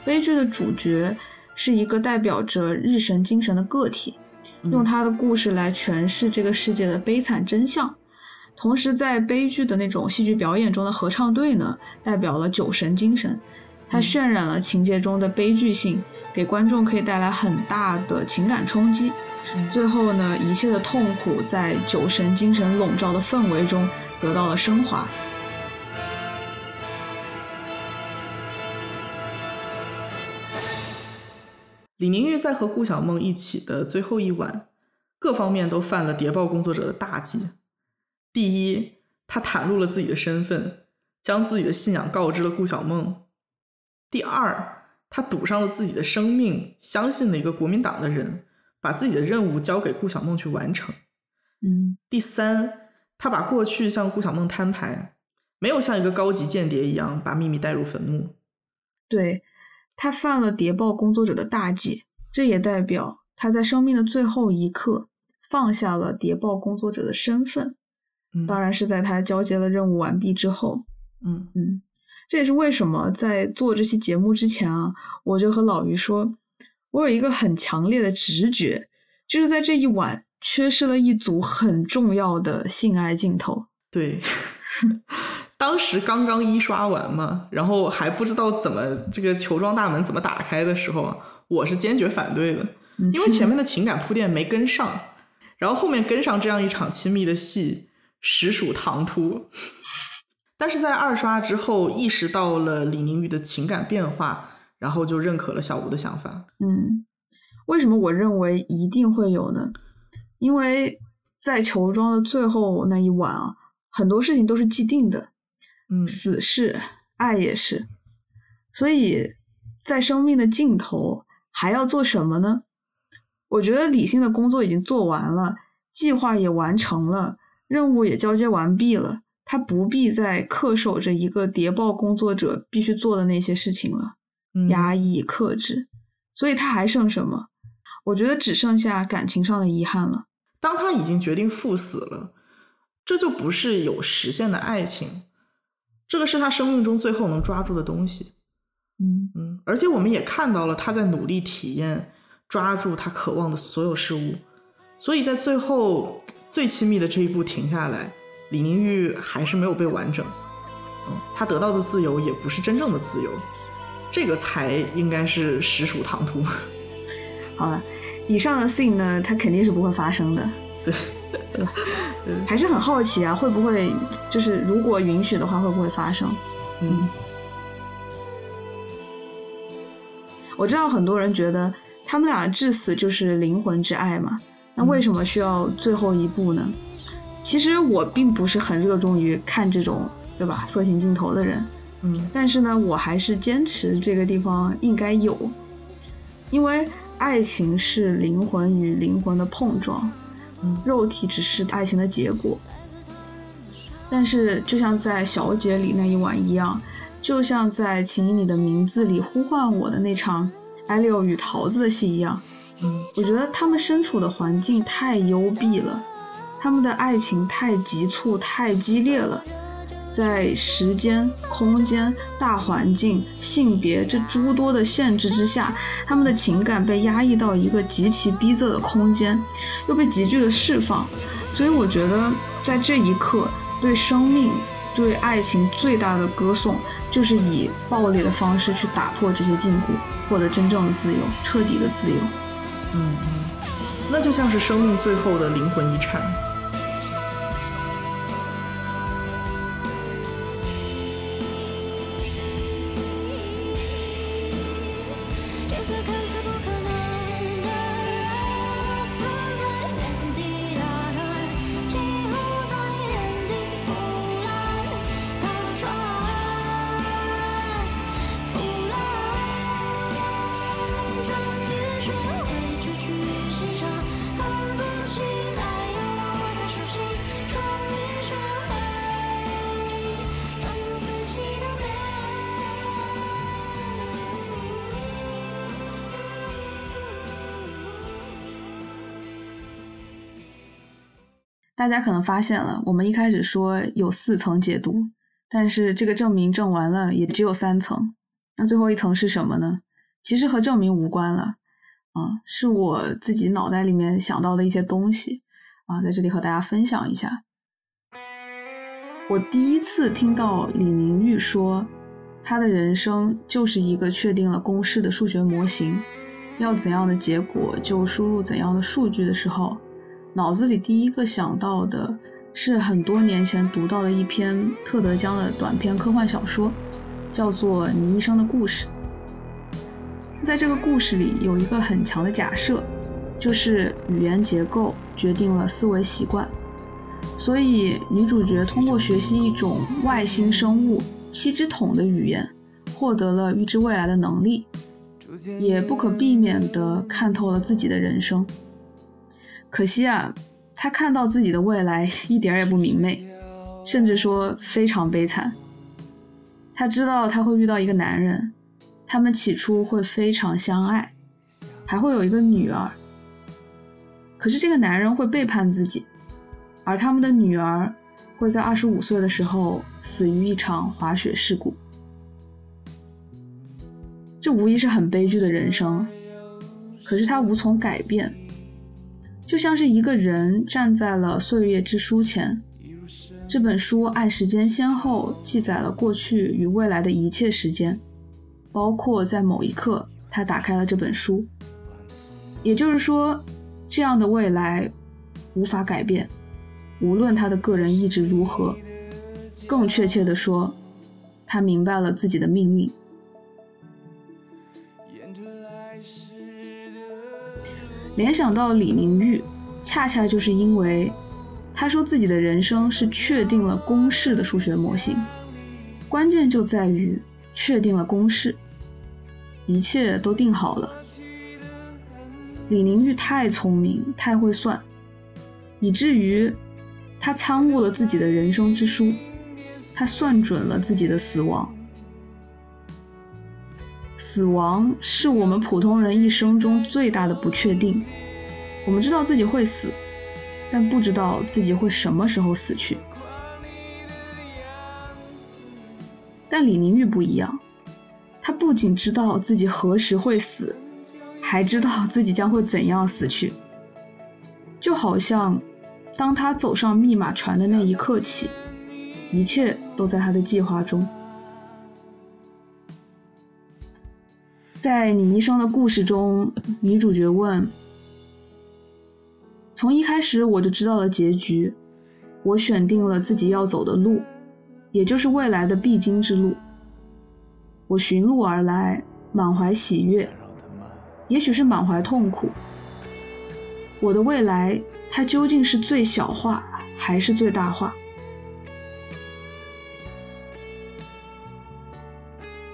悲剧的主角是一个代表着日神精神的个体，用他的故事来诠释这个世界的悲惨真相。同时，在悲剧的那种戏剧表演中的合唱队呢，代表了酒神精神，它渲染了情节中的悲剧性，给观众可以带来很大的情感冲击。最后呢，一切的痛苦在酒神精神笼罩的氛围中得到了升华。李宁玉在和顾小梦一起的最后一晚，各方面都犯了谍报工作者的大忌。第一，他袒露了自己的身份，将自己的信仰告知了顾小梦；第二，他赌上了自己的生命，相信了一个国民党的人，把自己的任务交给顾小梦去完成；嗯，第三，他把过去向顾小梦摊牌，没有像一个高级间谍一样把秘密带入坟墓。对，他犯了谍报工作者的大忌，这也代表他在生命的最后一刻放下了谍报工作者的身份。嗯当然是在他交接了任务完毕之后，嗯嗯，这也是为什么在做这期节目之前啊，我就和老于说，我有一个很强烈的直觉，就是在这一晚缺失了一组很重要的性爱镜头。对，(laughs) 当时刚刚一刷完嘛，然后还不知道怎么这个球状大门怎么打开的时候，我是坚决反对的，因为前面的情感铺垫没跟上，然后后面跟上这样一场亲密的戏。实属唐突，但是在二刷之后意识到了李宁宇的情感变化，然后就认可了小吴的想法。嗯，为什么我认为一定会有呢？因为在球庄的最后那一晚啊，很多事情都是既定的，嗯，死是，爱也是，所以在生命的尽头还要做什么呢？我觉得理性的工作已经做完了，计划也完成了。任务也交接完毕了，他不必再恪守着一个谍报工作者必须做的那些事情了，压抑克制，所以他还剩什么？我觉得只剩下感情上的遗憾了。当他已经决定赴死了，这就不是有实现的爱情，这个是他生命中最后能抓住的东西。嗯嗯，而且我们也看到了他在努力体验抓住他渴望的所有事物。所以在最后最亲密的这一步停下来，李宁玉还是没有被完整。嗯，他得到的自由也不是真正的自由，这个才应该是实属唐突。(laughs) 好了，以上的 thing 呢，它肯定是不会发生的。(laughs) 对，对吧？还是很好奇啊，会不会就是如果允许的话，会不会发生？嗯，我知道很多人觉得他们俩至死就是灵魂之爱嘛，那为什么需要最后一步呢？其实我并不是很热衷于看这种，对吧？色情镜头的人，嗯，但是呢，我还是坚持这个地方应该有，因为爱情是灵魂与灵魂的碰撞。肉体只是爱情的结果，但是就像在小姐里那一晚一样，就像在请以你的名字里呼唤我的那场艾利奥与桃子的戏一样，嗯，我觉得他们身处的环境太幽闭了，他们的爱情太急促、太激烈了。在时间、空间、大环境、性别这诸多的限制之下，他们的情感被压抑到一个极其逼仄的空间，又被急剧的释放。所以，我觉得在这一刻，对生命、对爱情最大的歌颂，就是以暴力的方式去打破这些禁锢，获得真正的自由，彻底的自由。嗯，那就像是生命最后的灵魂遗产。大家可能发现了，我们一开始说有四层解读，但是这个证明证完了也只有三层。那最后一层是什么呢？其实和证明无关了，啊，是我自己脑袋里面想到的一些东西啊，在这里和大家分享一下。我第一次听到李宁玉说，他的人生就是一个确定了公式的数学模型，要怎样的结果就输入怎样的数据的时候。脑子里第一个想到的是很多年前读到的一篇特德·江的短篇科幻小说，叫做《你一生的故事》。在这个故事里，有一个很强的假设，就是语言结构决定了思维习惯。所以，女主角通过学习一种外星生物七只桶的语言，获得了预知未来的能力，也不可避免地看透了自己的人生。可惜啊，他看到自己的未来一点也不明媚，甚至说非常悲惨。他知道他会遇到一个男人，他们起初会非常相爱，还会有一个女儿。可是这个男人会背叛自己，而他们的女儿会在二十五岁的时候死于一场滑雪事故。这无疑是很悲剧的人生，可是他无从改变。就像是一个人站在了岁月之书前，这本书按时间先后记载了过去与未来的一切时间，包括在某一刻他打开了这本书。也就是说，这样的未来无法改变，无论他的个人意志如何。更确切的说，他明白了自己的命运。联想到李宁玉，恰恰就是因为他说自己的人生是确定了公式的数学模型，关键就在于确定了公式，一切都定好了。李宁玉太聪明，太会算，以至于他参悟了自己的人生之书，他算准了自己的死亡。死亡是我们普通人一生中最大的不确定。我们知道自己会死，但不知道自己会什么时候死去。但李宁玉不一样，他不仅知道自己何时会死，还知道自己将会怎样死去。就好像当他走上密码船的那一刻起，一切都在他的计划中。在你一生的故事中，女主角问：“从一开始我就知道了结局，我选定了自己要走的路，也就是未来的必经之路。我寻路而来，满怀喜悦，也许是满怀痛苦。我的未来，它究竟是最小化还是最大化？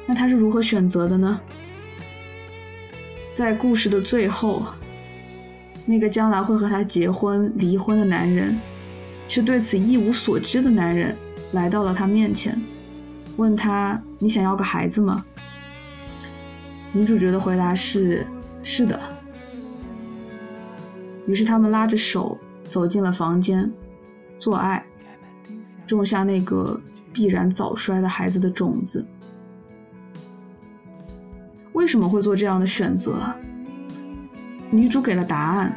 那他是如何选择的呢？”在故事的最后，那个将来会和他结婚、离婚的男人，却对此一无所知的男人来到了他面前，问他：“你想要个孩子吗？”女主角的回答是：“是的。”于是他们拉着手走进了房间，做爱，种下那个必然早衰的孩子的种子。为什么会做这样的选择？女主给了答案。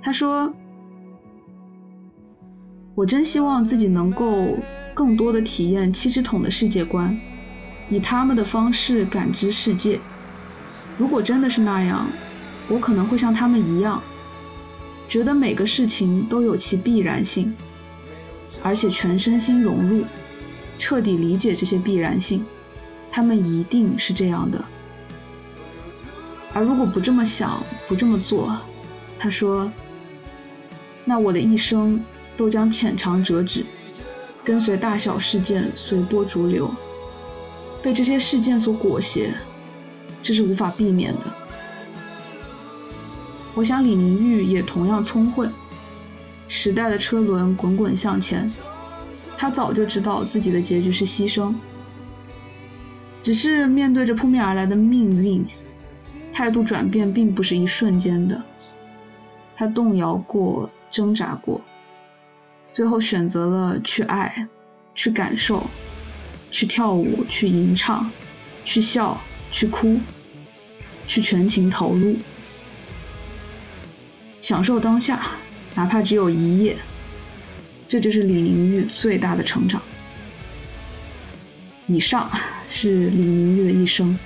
她说：“我真希望自己能够更多的体验七只桶的世界观，以他们的方式感知世界。如果真的是那样，我可能会像他们一样，觉得每个事情都有其必然性，而且全身心融入，彻底理解这些必然性。他们一定是这样的。”而如果不这么想，不这么做，他说：“那我的一生都将浅尝辄止，跟随大小事件随波逐流，被这些事件所裹挟，这是无法避免的。”我想李宁玉也同样聪慧。时代的车轮滚滚向前，他早就知道自己的结局是牺牲，只是面对着扑面而来的命运。态度转变并不是一瞬间的，他动摇过，挣扎过，最后选择了去爱，去感受，去跳舞，去吟唱，去笑，去哭，去全情投入，享受当下，哪怕只有一夜。这就是李宁玉最大的成长。以上是李宁玉的一生。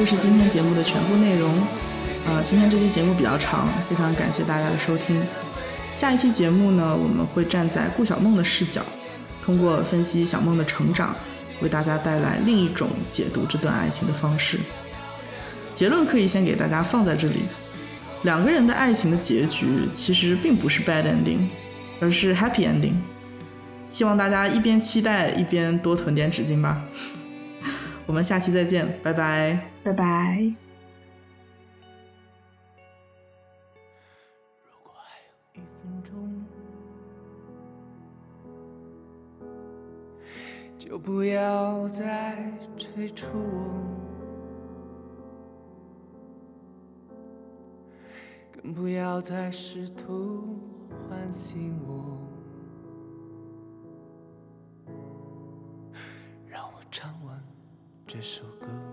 以上就是今天节目的全部内容。呃，今天这期节目比较长，非常感谢大家的收听。下一期节目呢，我们会站在顾小梦的视角，通过分析小梦的成长，为大家带来另一种解读这段爱情的方式。结论可以先给大家放在这里：两个人的爱情的结局其实并不是 bad ending，而是 happy ending。希望大家一边期待一边多囤点纸巾吧。我们下期再见，拜拜，拜拜。如果还有一分钟，就不要再催促我，更不要再试图唤醒我。这首歌。